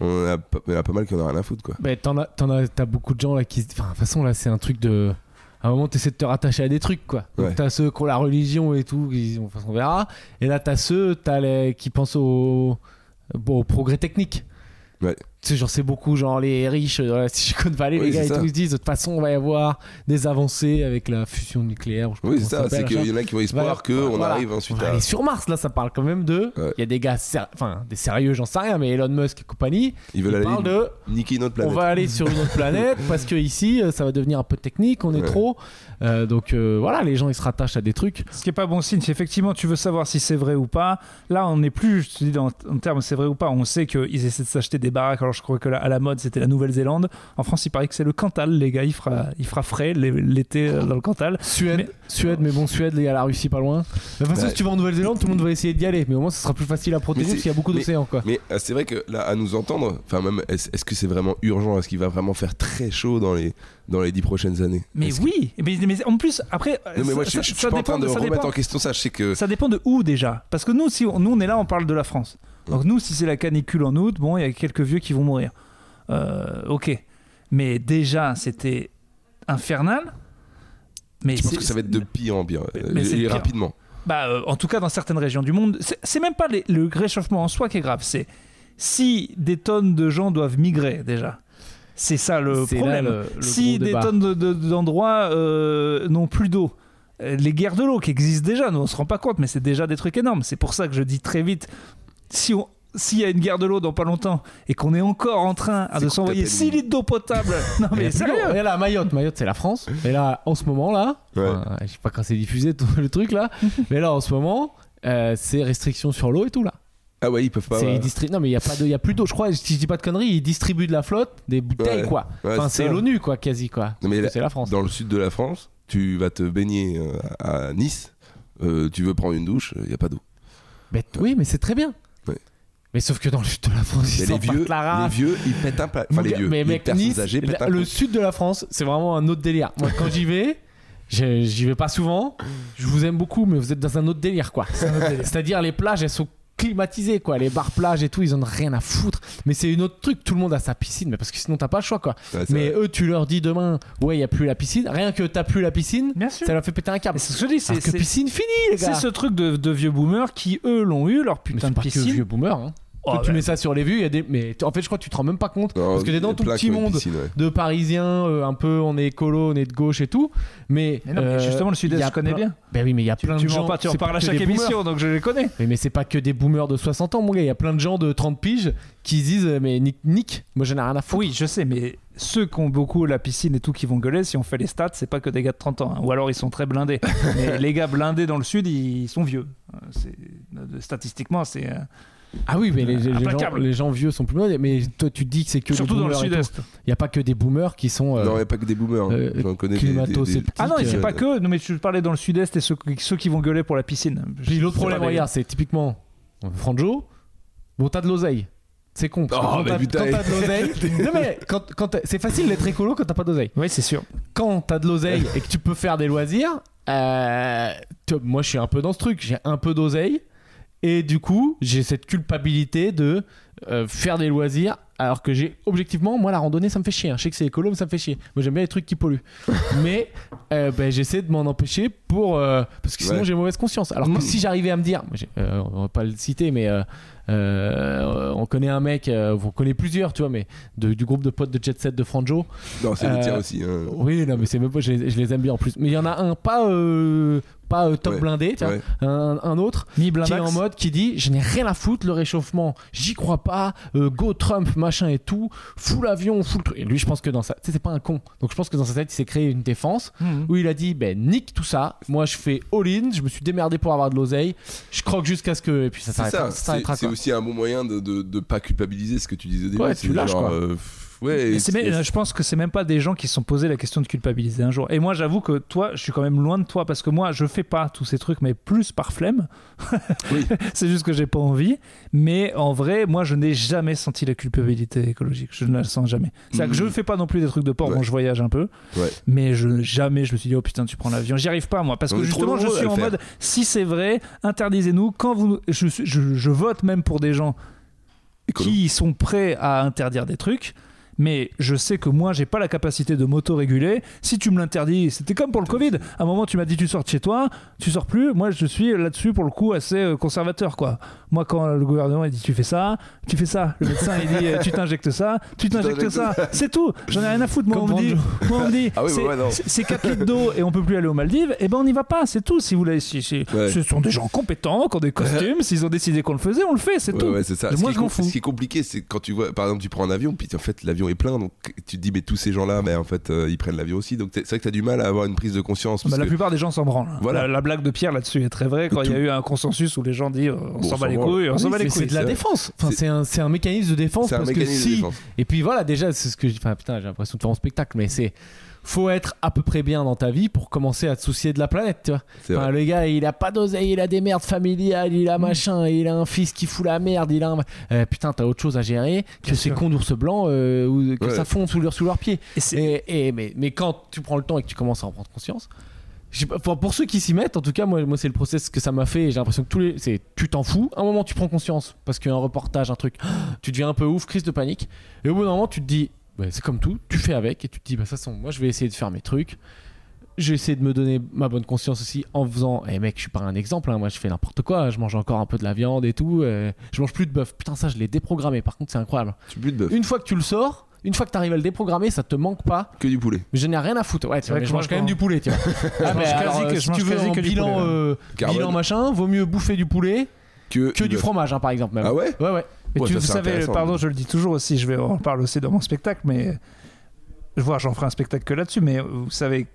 on a, pas- il y en a pas mal qui en a rien à foutre, quoi.
Bah, t'en as, t'en as, t'as beaucoup de gens là qui. se- Enfin, de toute façon, là, c'est un truc de. À un moment, t'essaies de te rattacher à des trucs, quoi. Donc,
Ouais.
t'as ceux qui ont la religion et tout, qui, enfin, on verra. Et là, t'as ceux t'as les, qui pensent au, bon, au progrès technique.
Ouais.
Tu sais, genre, c'est beaucoup, genre, les riches dans la Silicon Valley,
Oui,
les gars,
c'est
et
ça.
tout, ils se disent, de toute façon, on va y avoir des avancées avec la fusion nucléaire. je
Oui, c'est ça. C'est qu'il y en a qui ont espoir
Voilà.
qu'on
Voilà.
arrive
On
ensuite
va
à.
aller sur Mars, là, ça parle quand même de. Il
Ouais.
y a des gars, ser- enfin, des sérieux, j'en sais rien, mais Elon Musk et compagnie,
Ils
ils
veulent aller
parlent de
niquer notre planète.
on va aller sur une autre planète parce que ici euh, ça va devenir un peu technique, on est
Ouais.
trop. Euh, donc euh, voilà, les gens ils se rattachent à des trucs.
Ce qui est pas bon signe, si effectivement tu veux savoir si c'est vrai ou pas, là on n'est plus, je te dis en termes c'est vrai ou pas, on sait qu'ils essaient de s'acheter des baraques, alors je crois que là, à la mode c'était la Nouvelle-Zélande. En France il paraît que c'est le Cantal, les gars, il fera, il fera frais l'é- l'été euh, dans le Cantal.
Suède,
Mais-
Suède, mais bon, Suède, il y a la Russie pas loin. De toute façon,
Bah,
si tu vas en Nouvelle-Zélande, tout le monde va essayer d'y aller, mais au moins ce sera plus facile à protéger parce qu'il y a beaucoup d'océans quoi.
Mais euh, c'est vrai que là, à nous entendre, enfin même, est-ce que c'est vraiment urgent? Est-ce qu'il va vraiment faire très chaud dans les dans les dix prochaines années?
Mais
que-
oui, mais, mais en plus après,
Non mais moi
ça-
je, je- je
ça
suis pas en
dépend
train de remettre
dépend-
en question ça. Je sais que
Ça dépend de où déjà. Parce que nous, si on, nous, on est là, on parle de la France. Donc nous, si c'est la canicule en août, bon, il y a quelques vieux qui vont mourir. Euh, ok. Mais déjà, c'était infernal. Mais
je pense que ça va être de pire en pire euh,
Mais
et
pire.
rapidement.
bah, euh, en tout cas, dans certaines régions du monde, c'est même pas les- le réchauffement en soi qui est grave. C'est si des tonnes de gens doivent migrer déjà. C'est ça le
là
problème.
le- le
si
gros
des
débat.
tonnes de- de- d'endroits euh, n'ont plus d'eau, euh, les guerres de l'eau qui existent déjà, nous on se rend pas compte, mais c'est déjà des trucs énormes. C'est pour ça que je dis très vite, si on s'il y a une guerre de l'eau dans pas longtemps et qu'on est encore en train de s'envoyer
t'appelle
6
une-
litres d'eau potable, non
Mais
sérieux,
Et là, Mayotte, Mayotte c'est la France. Et là, en ce moment là,
Ouais.
enfin, je sais pas quand c'est diffusé tout le truc là, mais là en ce moment, euh, c'est restrictions sur l'eau et tout là.
Ah ouais ils peuvent pas. Ouais.
distri- Non mais il y a pas de, il y a plus d'eau. Je crois, si je dis pas de conneries, ils distribuent de la flotte, des bouteilles
Ouais.
quoi.
Ouais,
enfin,
c'est
l'ONU quoi, quasi quoi. C'est la France.
Dans le sud de la France, tu vas te baigner euh, à Nice. euh, tu veux prendre une douche, il y a pas d'eau.
Oui, mais c'est très bien. Mais sauf que dans le sud de la France, ils
les vieux,
la
les vieux, ils pètent un plat. Enfin les vieux,
mais
les
mec,
personnes
Nice,
âgées pètent un
le sud de la France, c'est vraiment un autre délire. Moi, quand j'y vais, j'y vais pas souvent. Je vous aime beaucoup, mais vous êtes dans un autre délire, quoi. C'est-à-dire les plages, elles sont climatisées, quoi. Les bars plages et tout, ils en ont rien à foutre. Mais c'est une autre truc. Tout le monde a sa piscine, mais parce que sinon t'as pas le choix, quoi.
Ouais,
Mais
vrai.
eux, tu leur dis demain, ouais, il y a plus la piscine. Rien que t'as plus la piscine,
bien sûr.
ça leur fait péter un câble.
Mais c'est ce que je dis, c'est
que piscine finie,
c'est ce truc de, de vieux boomers qui eux l'ont eu leur
Mais
putain
c'est
de
pas que
piscine.
vieux boomer, hein.
Oh,
Quand tu mets ça sur les vues, il y a des. Mais en fait, je crois que tu te rends même pas compte.
Non,
parce que t'es dans
a
ton petit monde
piscine, ouais.
de Parisiens, euh, un peu, on est écolo, on est de gauche et tout. Mais,
mais non, mais
euh,
justement, le sud-est, je connais
plein-
bien.
Ben oui, mais il y a plein
Tu
de gens.
parles, tu en
pas
parles à
que
chaque émission, donc je les connais.
Mais, mais c'est pas que des boomers de 60 ans, mon gars. Il y a plein de gens de 30 piges qui se disent Mais Nick, Nick moi j'en ai rien à foutre.
Oui, je sais, mais ceux qui ont beaucoup la piscine et tout qui vont gueuler, si on fait les stats, c'est pas que des gars de 30 ans. hein. Ou alors ils sont très blindés. Mais les gars blindés dans le sud, ils sont vieux. C'est- euh, Statistiquement, c'est.
Ah oui, mais les, les gens,
Implacable.
les gens vieux sont plus loin. Mais toi, tu dis que c'est que
Surtout dans le sud-est.
Il n'y a pas que des boomers qui sont euh,
Non, il n'y a pas que des boomers. hein.
euh,
J'en connais des- des- des-
climato-sceptiques.
Ah non, et c'est
euh,
pas que. Non, mais je parlais dans le sud-est et ceux, ceux qui vont gueuler pour la piscine.
Puis l'autre problème, regarde, c'est typiquement Franjo. Bon, t'as de l'oseille. C'est con.
Oh,
quand t'as- de l'oseille. non, mais quand, c'est facile d'être écolo quand t'as pas d'oseille.
Oui, c'est sûr.
Quand t'as de l'oseille et que tu peux faire des loisirs, euh, tu moi je suis un peu dans ce truc. J'ai un peu d'oseille. Et du coup, j'ai cette culpabilité de euh, faire des loisirs. Alors que j'ai, objectivement, moi la randonnée ça me fait chier. hein. Je sais que c'est écolo, mais ça me fait chier. Moi j'aime bien les trucs qui polluent. mais euh, ben, j'essaie de m'en empêcher pour. euh, parce que sinon
Ouais.
j'ai mauvaise conscience. Alors que
Mm.
si j'arrivais à me dire. on va pas le citer, mais. Euh, on connaît un mec, euh, on connaît plusieurs, tu vois, mais de- du groupe de potes de Jet Set de Franjo.
Non, c'est le
Euh,
tien aussi. hein.
Oui, non, mais c'est même pas, je les, je les aime bien en plus. Mais il y en a un, pas, euh, pas euh, top
Ouais.
blindé, tiens,
Ouais.
un, un autre
Mi
qui est en mode qui dit je n'ai rien à foutre le réchauffement j'y crois pas euh, go Trump machin et tout fous l'avion fous le truc et lui je pense que dans sa c'est pas un con donc je pense que dans sa tête il s'est créé une défense
Mhm.
où il a dit ben nique tout ça moi je fais all in je me suis démerdé pour avoir de l'oseille je croque jusqu'à ce que et puis ça
C'est
s'arrêtera
ça,
ça
c'est. Aussi un bon moyen de, de, de pas culpabiliser ce que tu disais au début.
Ouais, tu lâches,
genre,
quoi.
Euh, ouais,
Et c'est
et-
même- je pense que c'est même pas des gens qui se sont posés la question de culpabiliser un jour. Et moi, j'avoue que toi, je suis quand même loin de toi parce que moi, je fais pas tous ces trucs, mais plus par flemme.
Oui.
c'est juste que j'ai pas envie. Mais en vrai, moi, je n'ai jamais senti la culpabilité écologique. Je ne la sens jamais. C'est-à-dire que je fais pas non plus des trucs de port
Ouais.
quand je voyage un peu.
Ouais.
Mais je, jamais je me suis dit, oh putain, tu prends l'avion. J'y arrive pas, moi. Parce
On
que justement, je suis en mode, si c'est vrai, interdisez-nous. Quand vous, je, suis- je, je vote même pour des gens
Écolo.
qui sont prêts à interdire des trucs. Mais je sais que moi, j'ai pas la capacité de m'auto-réguler. Si tu me l'interdis, c'était comme pour le Covid. À un moment, tu m'as dit tu sors de chez toi, tu sors plus. Moi, je suis là-dessus pour le coup assez euh, conservateur, quoi. Moi, quand le gouvernement il dit tu fais ça, tu fais ça. Le médecin il dit euh, tu t'injectes ça, tu t'injectes ça. C'est tout. J'en ai rien à foutre. Moi, on me dit, moi, on me dit
Ah oui, bah
c'est-
ouais,
c'est 4 litres d'eau et on peut plus aller aux Maldives. Et ben, on n'y va pas. C'est tout. Si vous voulez, si, si-
Ouais.
ce sont des gens compétents, qui ont des costumes. S'ils ont décidé qu'on le faisait, on le fait. C'est
Ouais,
tout.
ça.
Moi,
ce,
je m'en fous.
ce qui est compliqué, c'est quand tu vois, par exemple, tu prends un avion, puis en fait, l'avion est plein, donc tu te dis, mais tous ces gens-là, mais en fait, euh, ils prennent l'avion aussi. Donc c'est vrai que tu as du mal à avoir une prise de conscience.
Bah, la
que-
plupart des gens s'en branlent.
Voilà.
La, la blague de Pierre là-dessus est très vraie. Quand il y a eu un consensus où les gens disent euh, on
Bon,
s'en bat les couilles, on s'en bat les
mais c'est
couilles.
de la défense enfin,
c'est-
un, c'est un mécanisme de défense
c'est un
parce
mécanisme
que
de
si
défense.
Et puis voilà, déjà, c'est ce que. Enfin, putain, j'ai l'impression de faire un spectacle, mais c'est. Faut être à peu près bien dans ta vie pour commencer à te soucier de la planète, tu vois. Enfin, le gars, il a pas d'oseille, il a des merdes familiales, il a machin, il a un fils qui fout la merde, il a un. Euh, putain, t'as autre chose à gérer que
Bien
ces
sûr.
cons d'ours blancs euh, ou que
Ouais.
ça fond sous, leur, sous leurs pieds.
Et c'est-
Et, et- mais, mais quand tu prends le temps et que tu commences à en prendre conscience. pour, pour ceux qui s'y mettent, en tout cas, moi, moi c'est le process que ça m'a fait. et J'ai l'impression que tous les. c'est Tu t'en fous. À un moment, tu prends conscience parce qu'il y a un reportage, un truc. Tu deviens un peu ouf, crise de panique. Et au bout d'un moment, tu te dis, c'est comme tout, tu fais avec et tu te dis, bah, ça sent, moi je vais essayer de faire mes trucs. J'ai essayé de me donner ma bonne conscience aussi en faisant. Eh mec, je suis pas un exemple, hein, moi je fais n'importe quoi, je mange encore un peu de la viande et tout. euh, je mange plus de bœuf. Putain, ça je l'ai déprogrammé, par contre, c'est incroyable.
Tu plus de bœuf.
Une fois que tu le sors, une fois que tu arrives à le déprogrammer, ça te manque pas.
Que du poulet.
Mais je n'ai rien à foutre. Ouais, tu vois,
vrai
mais
que
je mange quand même du poulet, tu vois. Ah, mais alors,
que- je
si
mange
tu veux
quasi
en
que du
bilan,
poulet,
euh, bilan machin, vaut mieux bouffer du poulet
Que,
que du
bœuf.
fromage, hein, par exemple. Même.
Ah ouais?
Ouais, ouais.
Mais
Ouais,
tu
ça,
vous savez, pardon, je le dis toujours aussi, je vais en parler aussi dans mon spectacle, mais je vois, j'en ferai un spectacle que là-dessus, mais vous savez,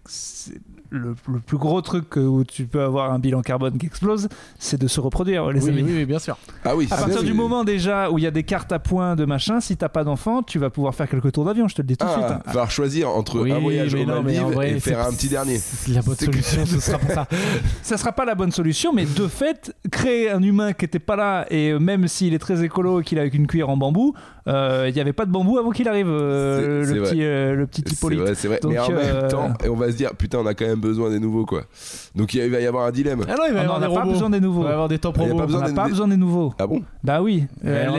le, le plus gros truc où tu peux avoir un bilan carbone qui explose, c'est de se reproduire, les
oui,
amis.
oui, oui, bien sûr.
Ah oui,
À partir du moment déjà où il y a des cartes à points de machin, si t'as pas d'enfant, tu vas pouvoir faire quelques tours d'avion, je te le dis tout de suite.
Ah,
hein.
va falloir choisir entre
Oui,
un voyage
mais
aux
non, mais en
Maldives
vrai,
et faire un petit dernier.
c'est La bonne
C'est que-
solution, ce sera pour ça.
Ça sera pas la bonne solution, mais de fait, créer un humain qui était pas là, et même s'il est très écolo et qu'il a avec une cuillère en bambou, il n'y avait pas de bambou avant qu'il arrive, euh,
C'est- c'est
le, petit, euh, le petit
C'est
Hippolyte.
vrai, c'est vrai.
Donc,
mais en
euh,
même temps, et on va se dire, putain, on a quand même besoin des nouveaux, quoi. Donc il va y avoir un dilemme.
Ah non, il va y
Ah non,
avoir
on n'a pas besoin des nouveaux.
Il va y avoir des
a
robots.
On n'a pas besoin des nouveaux.
Ah bon
Bah oui, Euh,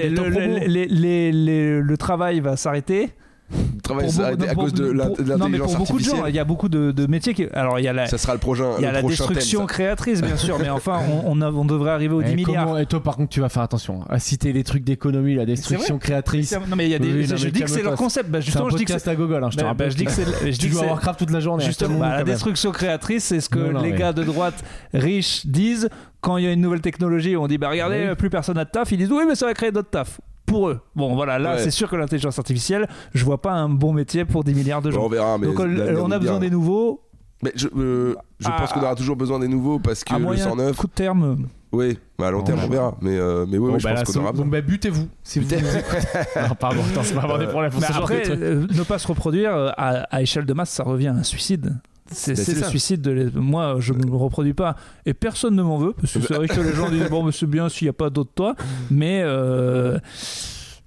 le travail va s'arrêter.
Le travail
Pour
s'est
beaucoup-
arrêté à
pour-
cause de l'intelligence
pour beaucoup de gens,
artificielle.
il y a beaucoup de, de métiers qui. Alors, il y a la,
Ça sera le prochain,
il y a la
thème,
destruction
ça.
créatrice, bien sûr, mais enfin, on, on, a- on devrait arriver aux 10
Et,
milliards.
comment- et toi, par contre, tu vas faire attention à citer les trucs d'économie, la destruction créatrice.
Non, mais il y a des.
Oui, non,
je dis que c'est leur concept. Bah, justement, je dis que c'est.
à gogol, hein, je te
Bah,
rappelle.
bah, je dis que c'est. Je dis
Tu
que
joues à
c'est-
Warcraft toute la journée. hein,
Justement, bah, la destruction créatrice, c'est ce que les gars de droite riches disent quand il y a une nouvelle technologie. On dit bah regardez,
Oui.
plus personne n'a de taf. Ils disent oui, mais ça va créer d'autres taf. Pour eux. Bon, voilà, là,
Ouais.
c'est sûr que l'intelligence artificielle, je vois pas un bon métier pour 10 milliards de
Bon,
gens.
on verra, mais
Donc, on, a besoin des nouveaux.
Mais je, euh, je
Ah.
pense qu'on aura toujours besoin des nouveaux parce que
À
le
moyen
109,
coup de terme.
oui, mais à long terme
bah,
on verra. Mais, euh, mais oui,
Bon,
oui, je
bah,
pense qu'on aura
bon,
besoin.
bah, butez-vous si vous non, pardon, attends, c'est pas avoir des problèmes pour
Mais
ce genre de
après,
trucs.
euh, ne pas se reproduire euh, à, à échelle de masse, ça revient à un suicide. C'est
Bah,
c'est le
ça.
suicide de les- moi je ne me reproduis pas et personne ne m'en veut parce que c'est vrai que les gens disent bon mais c'est bien s'il n'y a pas d'autre toi mais, euh,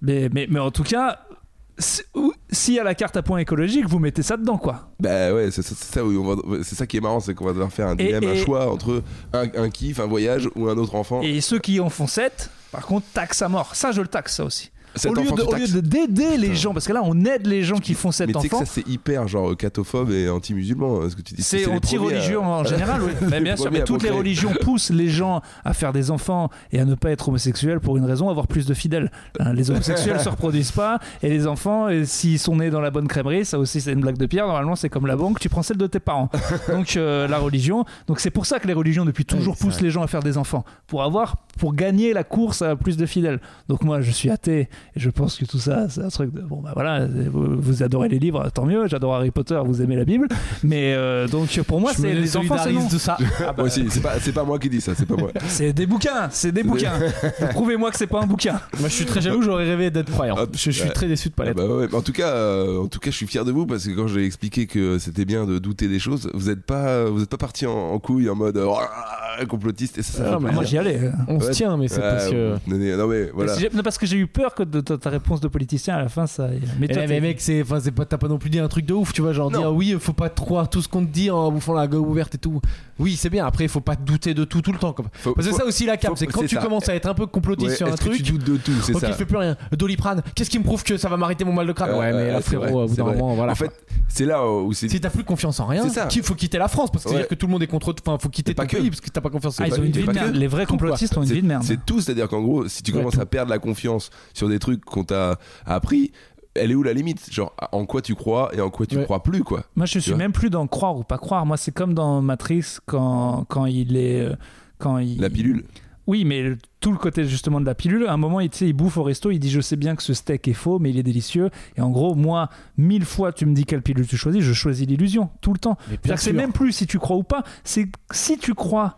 mais, mais mais en tout cas y a la carte à points écologique vous mettez ça dedans quoi.
Bah ouais, c'est ça, c'est qui est marrant, c'est qu'on va devoir faire un
Et-
dilemme, un choix entre un, un kiff, un voyage ou un autre enfant.
et ceux qui en font 7 par contre taxe à mort. Ça je le taxe ça aussi
Cet
au lieu
enfant,
de-
tu
au lieu
taxes.
de- d'aider les gens parce que là on aide les gens qui font cet
Mais tu sais que
enfant
ça c'est hyper genre catophobe et anti-musulman, hein, ce que tu dis.
C'est
à-
anti-religion en général, oui. Mais bien sûr, mais toutes les religions poussent les gens à faire des enfants et à ne pas être homosexuels pour une raison, avoir plus de fidèles. Hein, les homosexuels se reproduisent pas et les enfants, et s'ils sont nés dans la bonne crèmerie, ça aussi c'est une blague de pierre. Normalement, c'est comme la banque, tu prends celle de tes parents. Donc euh, la religion, donc c'est pour ça que les religions depuis toujours
c'est
poussent
vrai.
les gens à faire des enfants pour avoir, pour gagner la course à plus de fidèles. Donc moi, je suis athée et je pense que tout ça, c'est un truc de bon bah voilà, vous, vous adorez les livres, tant mieux. J'adore Harry Potter, vous aimez la Bible, mais euh, donc pour moi, c'est
me
les enfants, c'est
de ça.
Moi aussi, c'est pas, moi qui dis ça, c'est pas moi.
C'est des bouquins, c'est des bouquins. Prouvez-moi que c'est pas un bouquin.
Moi, je suis très jaloux, j'aurais rêvé d'être croyant.
Hop,
Je suis
ouais.
très déçu de pas
Ah
l'être.
bah ouais, mais en tout cas, euh, en tout cas, je suis fier de vous parce que quand j'ai expliqué que c'était bien de douter des choses, vous êtes pas, vous êtes pas parti en, en couille en mode euh, Complotiste et ça, ça
Ah,
fait
mais
plaisir.
Moi j'y allais.
On se
Ouais.
tient, mais c'est
Ouais,
parce que.
non, mais- non, mais voilà.
Parce que j'ai- non, parce que j'ai eu peur que de, ta- ta réponse de politicien à la fin ça. Mais
Eh,
toi,
mais
t'es-
mec, c'est, enfin, c'est pas, t'as pas non plus dit un truc de ouf, tu vois, genre
Non.
dire oui, faut pas croire tout ce qu'on te dit en bouffant la gueule ouverte et tout. Oui, c'est bien. Après, faut pas douter de tout tout le temps. Comme...
Faut-
Parce que
faut-
ça aussi la cap,
faut-
c'est quand
c'est
tu
ça.
commences à être un peu complotiste
Ouais,
sur un
est-ce que
truc.
tu doutes de tout, c'est
Ok,
ça.
je fais plus rien. Doliprane, qu'est-ce qui me prouve que ça va m'arrêter mon mal de crâne
Euh,
Ouais, mais là,
c'est vrai,
frérot, au bout
c'est
d'un
vrai.
moment, voilà.
En fait, c'est là où c'est.
si t'as plus confiance en rien,
C'est ça.
il faut quitter la France parce que
Ouais.
c'est-à-dire que tout le monde est contre. Enfin, faut quitter
pas
ton
que.
pays parce que t'as pas confiance en
Ah, ils
pas-
ont une
et
vie de
pas
merde.
que.
Les vrais complotistes ont une
C'est-
vie de merde.
C'est tout, c'est-à-dire qu'en gros, si tu commences à perdre la confiance sur des trucs qu'on t'a appris, elle est où la limite? Genre, en quoi tu crois et en quoi tu
Ouais.
crois plus, quoi.
Moi, je suis
vois
même plus dans croire ou pas croire. Moi, c'est comme dans Matrix quand, quand il est. euh, Quand il...
La pilule.
Oui, mais le- tout le côté justement de la pilule, à un moment, il, tu sais, il bouffe au resto, il dit Je sais bien que ce steak est faux, mais il est délicieux. Et en gros, moi, mille fois, tu me dis quelle pilule tu choisis, je choisis l'illusion, tout le temps. C'est même plus si tu crois ou pas, c'est si tu crois.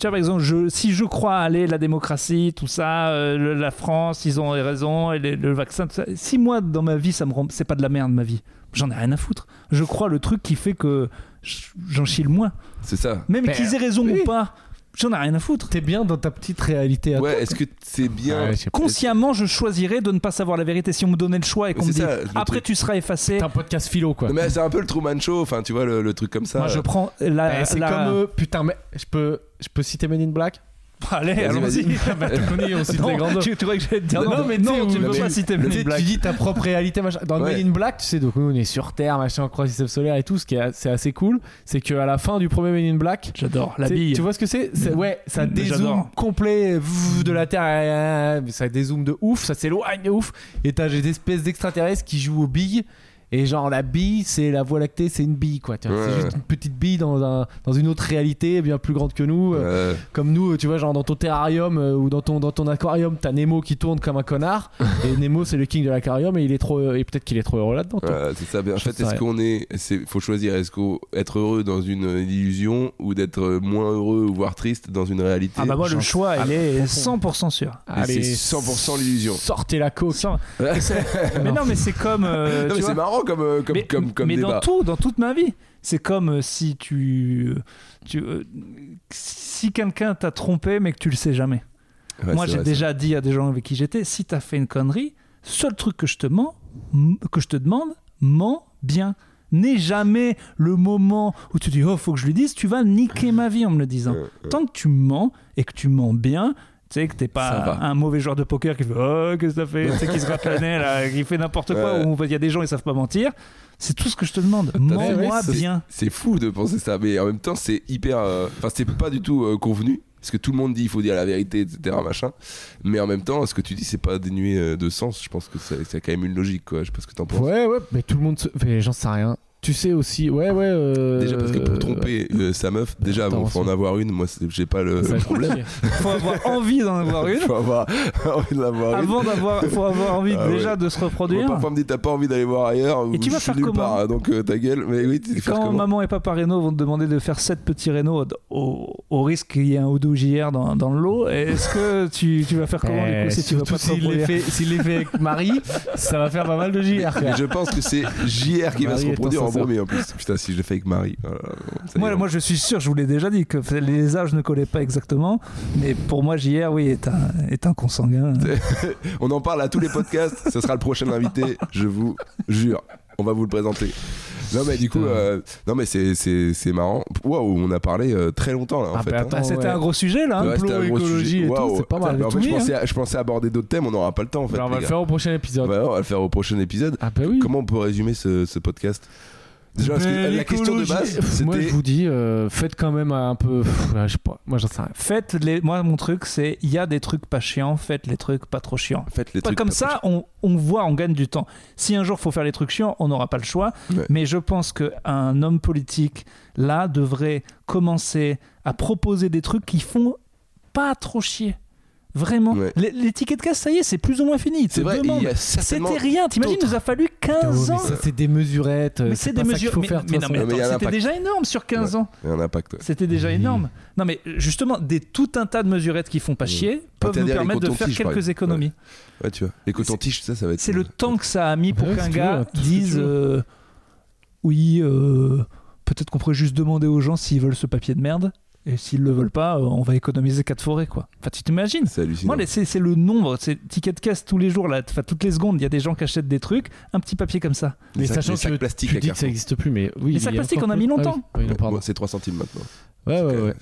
Tu vois, par exemple, je, si je crois à aller la démocratie, tout ça, euh, le- la France, ils ont raison, et les- le vaccin, tout ça. Si moi, dans ma vie, ça me rend, c'est pas de la merde, ma vie, j'en ai rien à foutre. Je crois le truc qui fait que j'en chie le moins.
C'est ça.
Même qu'ils aient raison
oui.
ou pas, j'en ai rien à foutre.
T'es bien dans ta petite réalité à
Ouais, est-ce que c'est bien.
Ouais.
Consciemment, je choisirais de ne pas savoir la vérité si on me donnait le choix et qu'on me
C'est ça, le
après
truc.
tu seras effacé.
T'as un podcast philo quoi.
Non, mais c'est un peu le Truman Show, enfin, tu vois, le, le truc comme ça.
Moi, je prends la.
Eh, c'est
la-
comme euh, putain mais je peux je peux citer Men in Black
Allez,
Vas-y,
allons-y.
bah, on cite
Non,
les grandes
tu, vois que j'allais te dire
Non,
non,
mais
non, tu ne peux pas citer
Tu
Men
dis ta propre réalité machin. dans
Ouais.
Men in Black tu sais donc nous on est sur Terre machin on système solaire et tout ce qui est c'est assez cool c'est que à la fin du premier Men in Black
J'adore la bille.
tu vois ce que c'est? Ouais ça dézoome complet de la Terre ça dézoome de ouf ça s'éloigne de ouf et t'as des espèces d'extraterrestres qui jouent aux billes et genre la bille c'est la voie lactée c'est une bille quoi c'est juste une petite bille dans, un, dans une autre réalité bien plus grande que nous euh,
Euh,
comme nous, tu vois, genre dans ton terrarium euh, ou dans ton, dans ton aquarium, t'as Nemo qui tourne comme un connard. et Nemo, c'est le king de l'aquarium et il est trop, et peut-être qu'il est trop heureux là-dedans.
ouais, c'est ça. Mais en
Je
fait, est-ce qu'on est. Il faut choisir, est-ce qu'on être heureux dans une illusion ou d'être moins heureux ou voire triste dans une réalité?
Ah bah moi le choix il est
profond.
100% sûr.
C'est 100% l'illusion.
Sortez la coke.
Sans- mais non mais c'est comme euh,
Non,
tu
mais c'est marrant comme, euh, comme,
mais,
comme, comme
mais
débat.
dans tout, dans toute ma vie, c'est comme euh, si tu, tu euh, si quelqu'un t'a trompé mais que tu le sais jamais.
Ouais,
Moi j'ai déjà dit à des gens avec qui j'étais, si t'as fait une connerie, seul truc que je te mens, que je te demande, mens bien. N'est jamais le moment où tu dis oh faut que je lui dise, tu vas niquer ma vie en me le disant. Tant que tu mens et que tu mens bien. Tu sais que t'es
Ça
pas un mauvais joueur de poker qui fait oh qu'est-ce que ça fait, tu sais qui se gratte le nez là, qui fait n'importe quoi
Ouais.
ou il y a des gens ils savent pas mentir. C'est tout ce que je te demande. Mens-moi bien.
C'est fou de penser ça, mais en même temps, c'est hyper. euh, Enfin, c'est pas du tout euh, convenu. Parce que tout le monde dit il faut dire la vérité, etc. Machin. Mais en même temps, ce que tu dis, c'est pas dénué euh, de sens. Je pense que c'est c'est quand même une logique, quoi. Je sais pas ce que t'en penses.
Ouais, ouais, mais tout le monde. Se... Mais j'en sais rien. Tu sais aussi, ouais, ouais. euh,
Déjà parce que pour tromper euh, sa meuf, déjà bon, faut en avoir une. Moi, j'ai pas le
va
problème.
Faut avoir envie d'en avoir une.
faut avoir envie d'en avoir une.
Avant d'avoir, faut avoir envie
Ah
déjà
ouais.
de se
Moi,
reproduire.
parfois, on me dit t'as pas envie d'aller voir ailleurs.
Et tu vas faire comment
part, Donc euh, ta gueule. Mais oui, tu
Quand maman et papa Renault vont te demander de faire 7 petits Renault au, au risque qu'il y ait un Odo JR dans, dans le lot, est-ce que tu, tu vas faire comment du
Eh,
coup si tu vas pas
s'il les fait, fait avec Marie, ça va faire pas mal de JR.
Mais je pense que c'est JR qui va se reproduire
en
plus. Putain, si je le fais avec Marie. y
moi, moi je suis sûr, je vous l'ai déjà dit, que les âges ne collaient pas exactement, mais pour moi JR, oui, est un, est un consanguin.
On en parle à tous les podcasts. Ce sera le prochain invité, je vous jure. On va vous le présenter. Non mais du coup, euh, non mais c'est c'est c'est marrant. Waouh, on a parlé euh, très longtemps là en
Ah,
fait.
bah,
hein.
attends,
Ah, C'était
ouais.
un gros sujet là. hein.
Ouais, c'était un gros
écologie
sujet.
et tout, c'est pas mal.
En fait, je pensais, je pensais aborder d'autres thèmes, on n'aura pas le temps en fait.
On va le
gars.
faire au prochain épisode.
On va le faire au prochain épisode.
Ah bah oui.
Comment on peut résumer ce, ce podcast? Déjà, parce que
Ben,
la question de base,
Moi, je vous dis, euh, faites quand même un peu. pff, je sais pas. Moi, j'en sais rien.
Faites les, moi mon truc c'est il y a des trucs pas chiants, faites les trucs pas trop chiants.
Faites les
Pas
trucs
comme
pas
ça, on, on voit, on gagne du temps. Si un jour faut faire les trucs chiants, on n'aura pas le choix.
Ouais.
Mais je pense qu'un homme politique, là, devrait commencer à proposer des trucs qui font pas trop chier. Vraiment.
Ouais.
Les, les tickets de casse, ça y est, c'est plus ou moins fini. C'était rien. T'imagines, il nous a fallu 15 ans.
c'est des mesurettes.
Mais
euh,
c'est des mesures. Mais, mais mais c'était déjà énorme sur 15 ans.
Il y a un impact. ouais.
C'était déjà
Oui.
énorme. Non, mais justement, des, tout un tas de mesurettes qui font pas chier peuvent nous permettre de faire quelques économies.
Ouais, tu vois. Les cotons-tiges, ça, ça va être.
C'est le temps que ça a mis pour qu'un gars dise euh, oui, euh, peut-être qu'on pourrait juste demander aux gens s'ils veulent ce papier de merde. Et s'ils le veulent pas, euh, on va économiser 4 forêts, quoi. Enfin, tu t'imagines
C'est hallucinant.
Moi, c'est c'est le nombre, c'est ticket de caisse tous les jours, là, enfin, toutes les secondes, il y a des gens qui achètent des trucs, un petit papier comme ça.
Mais
Les sacs-
sachant
les sacs
que
plastiques
tu dis que ça n'existe plus, mais oui.
Les sacs plastiques, on a mis
plus.
longtemps.
Ah oui. Oui, non, pardon.
Ouais, C'est 3 centimes maintenant.
Ouais, ouais, ouais.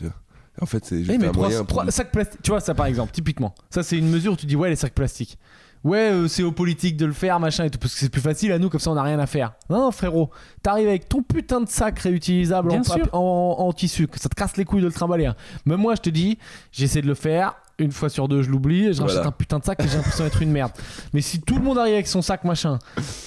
En fait, c'est juste
Oui, mais
un moyen pour.
sacs plastiques. Tu vois, ça par exemple, typiquement. Ça, c'est une mesure où tu dis, ouais, les sacs plastiques. Ouais, euh, c'est aux politiques de le faire, machin et tout, parce que c'est plus facile à nous, comme ça on n'a rien à faire. Non, non, frérot, t'arrives avec ton putain de sac réutilisable en tissu, que ça te casse les couilles de le trimballer. hein. Même moi, je te dis, j'essaie de le faire. Une fois sur deux, je l'oublie, je rachète
Voilà.
un putain de sac et j'ai l'impression d'être une merde. Mais si tout le monde arrive avec son sac machin,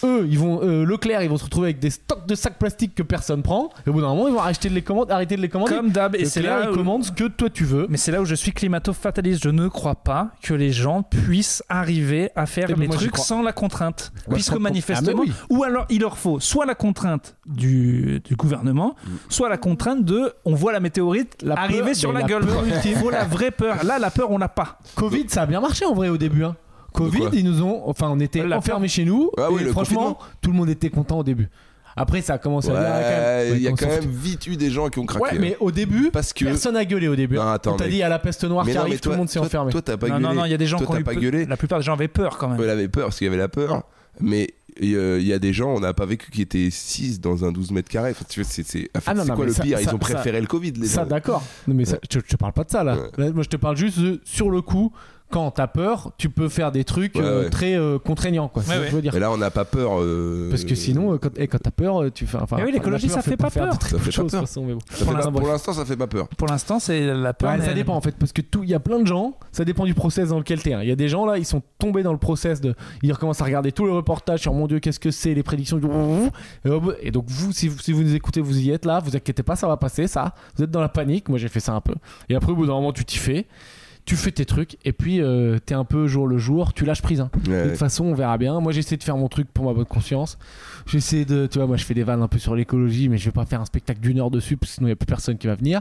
eux, ils vont, euh, Leclerc, ils vont se retrouver avec des stocks de sacs plastiques que personne prend. Et au bout d'un moment, ils vont arrêter de les commander, arrêter de les commander.
Comme d'hab, et c'est là où-
commande ce que toi tu veux.
Mais c'est là où je suis climato-fataliste. Je ne crois pas que les gens puissent arriver à faire
Eh ben,
les trucs sans la contrainte.
Moi,
Puisque
je
manifestement,
Ah, oui.
ou alors il leur faut soit la contrainte du, du gouvernement,
Mm.
soit la contrainte de on voit la météorite
La peur,
arriver sur la,
la
gueule. Il faut la vraie peur. Là, la peur, on l'a pas.
Covid, ça a bien marché en vrai au début. Hein. Covid, ils nous ont. Enfin, on était
La
enfermés chez nous.
Ah oui,
et
le
franchement, tout le monde était content au début. Après, ça a commencé à.
Ouais, il y a quand même vite eu des gens qui ont craqué.
Ouais, mais au début,
Parce que.
personne a gueulé au début.
Non,
hein.
attends,
on t'a dit à la peste noire
Mais
qui
non,
arrive,
mais
tout le
toi,
monde s'est
toi-
enfermé.
Toi, t'as pas
non,
gueulé.
non, non, il y a des gens
Toi,
qui ont
pas gueulé.
La plupart des gens avaient peur quand même.
Elle avait peur parce qu'il y avait la peur. Mais euh, il y a des gens, on n'a pas vécu qui étaient 6 dans un 12 mètres carrés. Enfin, tu vois, c'est c'est-
Ah non,
c'est
non,
quoi le
ça-
pire? Ils ont préféré le Covid, les
Ça,
gens.
d'accord. Non, mais ça, je, te- je te parle pas de ça là.
Ouais.
Là, Moi, je te parle juste de, sur le coup. Quand t'as peur, tu peux faire des trucs
Ouais,
euh,
ouais.
très euh, contraignants, quoi.
Ouais,
je veux dire.
Mais là, on n'a pas peur. euh,
Parce que sinon, euh, quand, et quand t'as peur, tu fais. Enfin,
Mais oui, l'écologie, ça fait pas peur. Pour l'instant,
ça fait pas peur.
Pour l'instant, c'est la peur. Mais-
ça dépend en fait, parce que tout, il y a plein de gens, ça dépend du process dans lequel t'es. hein. Il y a des gens là, ils sont tombés dans le process de, ils recommencent à regarder tous les reportages sur mon Dieu, qu'est-ce que c'est, les prédictions, du- et donc vous, si vous, si vous nous écoutez, vous y êtes là, vous inquiétez pas, ça va passer, ça. Vous êtes dans la panique, moi j'ai fait ça un peu. Et après au bout d'un moment, tu t'y fais, tu fais tes trucs, et puis euh, t'es un peu jour le jour, tu lâches prise. hein. De toute façon, on verra bien. Moi, j'essaie de faire mon truc pour ma bonne conscience. J'essaie de, tu vois, moi, je fais des vannes un peu sur l'écologie, mais je vais pas faire un spectacle d'une heure dessus, parce que sinon, il y a plus personne qui va venir.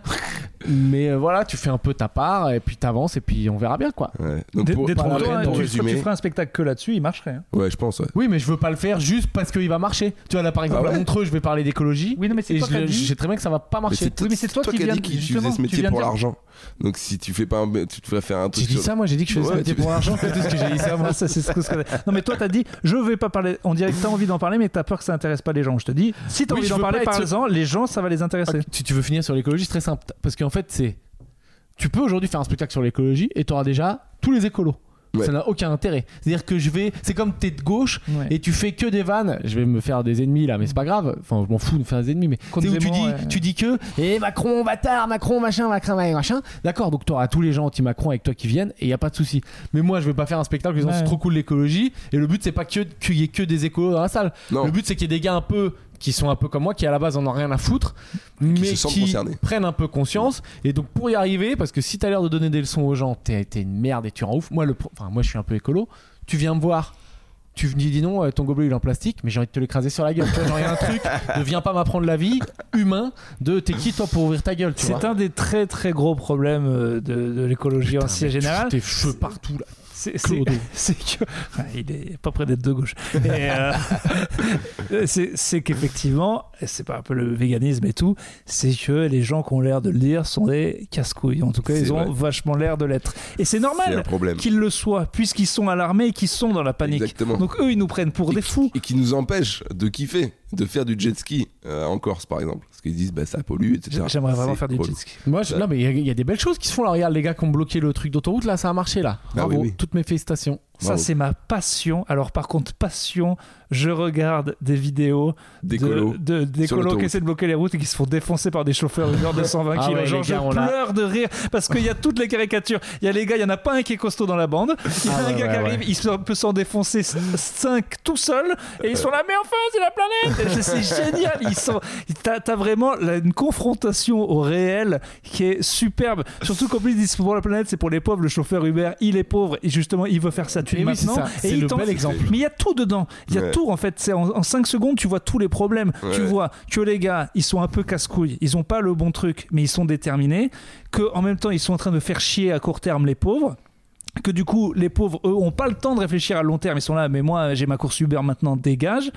mais euh, voilà, tu fais un peu ta part, et puis t'avances, et puis on verra bien, quoi.
Ouais. Donc, pour,
Détrompe-toi,
pour-
pour
tu,
résumer,
tu ferais un spectacle que là-dessus, il marcherait. hein.
ouais, je pense. ouais.
Oui, mais je veux pas le faire juste parce qu'il va marcher. Tu vois, là, par exemple,
Ah ouais
à Montreux, je vais parler d'écologie.
Oui, non, mais c'est toi
je,
qui dit.
je sais très bien que ça va pas
Mais
marcher.
c'est
Oui, mais c'est toi qui
qui as
viens
dit que tu
justement,
faisais ce
tu
métier pour l'argent. Donc si tu fais pas un, tu devrais faire un
J'ai
truc.
dit
sur-
ça, moi, j'ai dit que je faisais
Ouais,
ça pour l'argent. C'est tout ce que j'ai dit ça, moi.
Ça, c'est ce que- Non, mais toi, t'as dit, je vais pas parler. On dirait que t'as envie d'en parler, mais t'as peur que ça intéresse pas les gens. Je te dis, si t'as
Oui,
envie d'en parler,
être
parle-en. Les gens, ça va les intéresser.
Si tu veux finir sur l'écologie, c'est très simple. Parce qu'en fait, c'est. Tu peux aujourd'hui faire un spectacle sur l'écologie et tu auras déjà tous les écolos.
Ouais.
Ça n'a aucun intérêt. C'est-à-dire que je vais. C'est comme t'es de gauche
Ouais.
et tu fais que des vannes. Je vais me faire des ennemis là, mais c'est pas grave. Enfin, je m'en fous de me faire des ennemis. Mais où tu dis,
ouais.
tu dis que. Et Macron, bâtard, Macron, machin, Macron, machin. D'accord, donc tu auras tous les gens anti-Macron avec toi qui viennent et il y a pas de souci. Mais moi, je vais pas faire un spectacle en disant
Ouais.
c'est trop cool l'écologie. Et le but, c'est pas que- qu'il y ait que des écolos dans la salle.
Non.
Le but, c'est qu'il y ait des gars un peu qui sont un peu comme moi, qui à la base en ont rien à foutre, mais
se
qui
concernés.
prennent un peu conscience. Et donc pour y arriver, parce que si t'as l'air de donner des leçons aux gens, t'es une merde et tu rends ouf. Moi, le, pro- enfin, moi je suis un peu écolo. Tu viens me voir. Tu me dis, dis non, euh, ton gobelet il est en plastique, mais j'ai envie de te l'écraser sur la gueule. Tu vois, genre, il y a un truc, ne viens pas m'apprendre la vie, humain, de t'es qui toi pour ouvrir ta gueule, tu vois.
C'est un des très très gros problèmes euh, de, de l'écologie en
Putain,
si
mais tu
général.
fous Tes cheveux partout là.
C'est que enfin, il est pas près d'être de gauche. Euh, c'est qu'effectivement, c'est pas un peu le véganisme et tout, c'est que les gens qui ont l'air de le dire sont des casse-couilles. En tout cas, ils ont
vrai.
vachement l'air de l'être. Et c'est normal qu'ils le soient, puisqu'ils sont alarmés et qu'ils sont dans la panique.
Exactement.
Donc eux, ils nous prennent pour
Et
des fous.
Et qui nous empêche de kiffer, de faire du jet ski euh, en Corse par exemple. Parce qu'ils disent bah ça pollue, etc.
J'aimerais vraiment faire du jet ski.
Moi, je- non, mais il y a- il y, a des belles choses qui se font là. Regarde, les gars qui ont bloqué le truc d'autoroute, là, ça a marché là.
Ah
Bravo,
oui, oui.
toutes mes félicitations.
Ça, c'est ma passion. Alors, par contre, passion, je regarde des vidéos
D'écolo.
de,
l'autoroute.
qui essaient de bloquer les routes et qui se font défoncer par des chauffeurs Uber de 120
Ah
kg.
ouais,
Genre,
gars,
je pleure de rire parce qu'il y a toutes les caricatures. Il y a les gars, il y en a pas un qui est costaud dans la bande. Il y a
Ah
un
ouais,
gars qui arrive, il peut s'en défoncer 5 tout seul et ils sont là, mais enfin, c'est la planète! C'est génial! Ils sont, t'as, t'as vraiment là, une confrontation au réel qui est superbe. Surtout qu'en plus, ils disent pour la planète, c'est pour les pauvres. Le chauffeur Uber, il est pauvre et justement, il veut faire sa
oui, c'est
maintenant. Et il
le bel exemple.
mais il y a tout dedans. Il y a
Ouais.
tout en fait. C'est en, 5 secondes, tu vois tous les problèmes. Tu vois que les gars, ils sont un peu casse-couilles. Ils ont pas le bon truc, mais ils sont déterminés. Que en même temps, ils sont en train de faire chier à court terme les pauvres. Que du coup, les pauvres, eux, ont pas le temps de réfléchir à long terme. Ils sont là, mais moi, j'ai ma course Uber maintenant, dégage.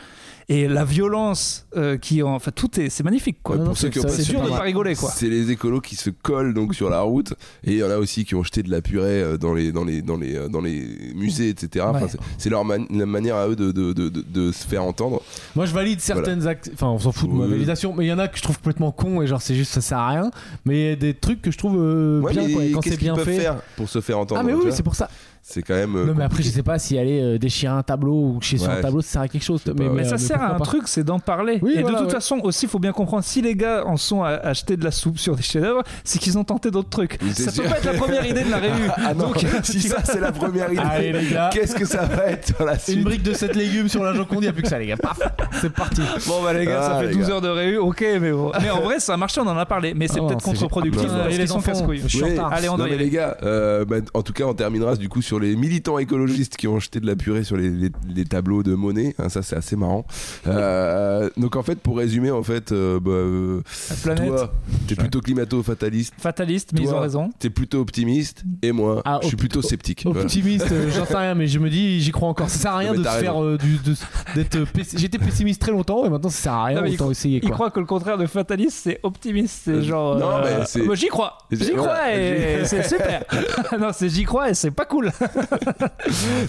Et la violence euh, qui, en, enfin, tout est, c'est magnifique, quoi.
Ouais, c'est-
dur de
mal.
pas rigoler, quoi.
C'est les écolos qui se collent donc sur la route et il y en a aussi qui ont jeté de la purée euh, dans les dans les dans les euh, dans les musées etc.
Ouais.
c'est- c'est leur man- la manière à eux de, de, de, de- de se faire entendre.
Moi, je valide certaines actes. Enfin, on s'en fout de ma validation, mais il y en a que je trouve complètement con et genre, c'est juste, ça sert à rien. Mais il y a des trucs que je trouve euh,
Ouais,
bien,
mais
quoi. Et quand c'est bien fait.
faire pour se faire entendre
Ah, mais oui, pour ça.
C'est quand même. euh,
non, mais après, je sais pas si aller euh, déchirer un tableau ou chier sur un tableau, ça sert à quelque chose. Mais,
pas, ouais.
Mais
mais,
ça
euh,
sert à un
pas.
truc, c'est d'en parler.
Oui,
et
voilà,
de toute
ouais.
façon, aussi, il faut bien comprendre, si les gars en sont à acheter de la soupe sur des chefs-d'œuvre, c'est qu'ils ont tenté d'autres trucs. Ça peut pas être la première idée de la réu.
Ah non,
Donc,
si ça c'est la première idée.
Allez, les gars.
Qu'est-ce que ça va être sur la suite
Une brique de 7 légumes sur la Joconde, il n'y a plus que ça, les gars. Paf, c'est parti.
Bon bah les gars,
Ah,
ça fait
les
12
gars.
heures de réu, ok, mais bon. Mais en vrai, ça a marché, on en a parlé, mais c'est
Ah
peut-être contre-productif sont casse-couilles. Allez, on doit y
mais
aller.
les gars, bah, en tout cas on terminera du coup sur les militants écologistes qui ont jeté de la purée sur les, les- les tableaux de Monet. Hein, ça c'est assez marrant. Euh, donc en fait pour résumer en fait, euh, bah, euh,
La planète,
toi t'es plutôt climato-fataliste,
fataliste, mais ils
Toi,
ont raison.
t'es plutôt optimiste et moi
Ah,
je suis plutôt sceptique.
Optimiste, euh, j'en sais rien, mais je me dis, j'y crois encore. Ça sert à rien
Non,
de se faire euh, du. de- d'être pessi- J'étais pessimiste très longtemps et maintenant ça sert à rien,
Non, il
autant
cro-
essayer
Ils
quoi.
croient que le contraire de fataliste, c'est optimiste. C'est
Euh,
genre.
non,
euh,
mais c'est-
moi, j'y crois. J'y crois et c'est super. non, c'est j'y crois et c'est pas cool.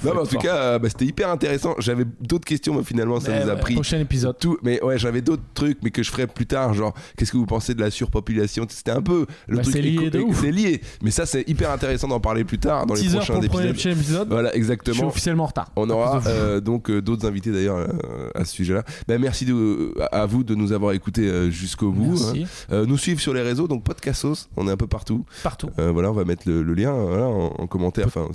Non mais en tout cas euh, bah, c'était hyper intéressant. J'avais d'autres questions mais finalement ça
Mais
nous a pris
Prochain épisode.
tout mais ouais j'avais d'autres trucs mais que je ferai plus tard genre qu'est-ce que vous pensez de la surpopulation? C'était un peu le
Bah,
truc
c'est lié
c'est lié mais ça c'est hyper intéressant d'en parler plus tard dans les
6 heures
prochains
pour le
épisodes
épisode.
voilà
Je suis
exactement
officiellement en retard.
on aura euh, donc euh, d'autres invités d'ailleurs euh, à ce sujet-là. Ben, merci de- à vous de nous avoir écoutés jusqu'au bout.
Merci.
hein. Nous suivre sur les réseaux, donc Podcastos, on est un peu partout.
Partout.
Voilà, on va mettre le, le lien voilà, en, en commentaire. Enfin,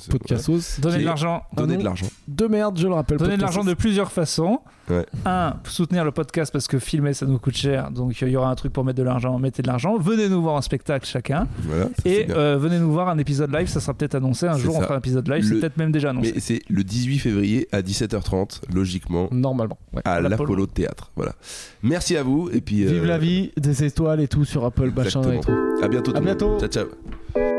Donner de l'argent.
Donner de l'argent.
De merde, je le rappelle.
Donner de l'argent de plusieurs façons.
Ouais.
Un, soutenir le podcast parce que filmer ça nous coûte cher, donc il y aura un truc pour mettre de l'argent, mettez de l'argent. Venez nous voir en spectacle chacun.
Voilà, ça, c'est
Et euh, venez nous voir un épisode live, ça sera peut-être annoncé. Un jour on
ça.
fera un épisode live, c'est peut-être même déjà annoncé.
Mais c'est le 18 février à 17h30, logiquement,
Normalement. ouais.
à
l'Apollo.
Théâtre. Voilà. Merci à vous et puis
Vive
euh,
la vie, des étoiles et tout sur Apple, machin et tout.
À bientôt.
À
tout le monde.
bientôt.
Ciao ciao.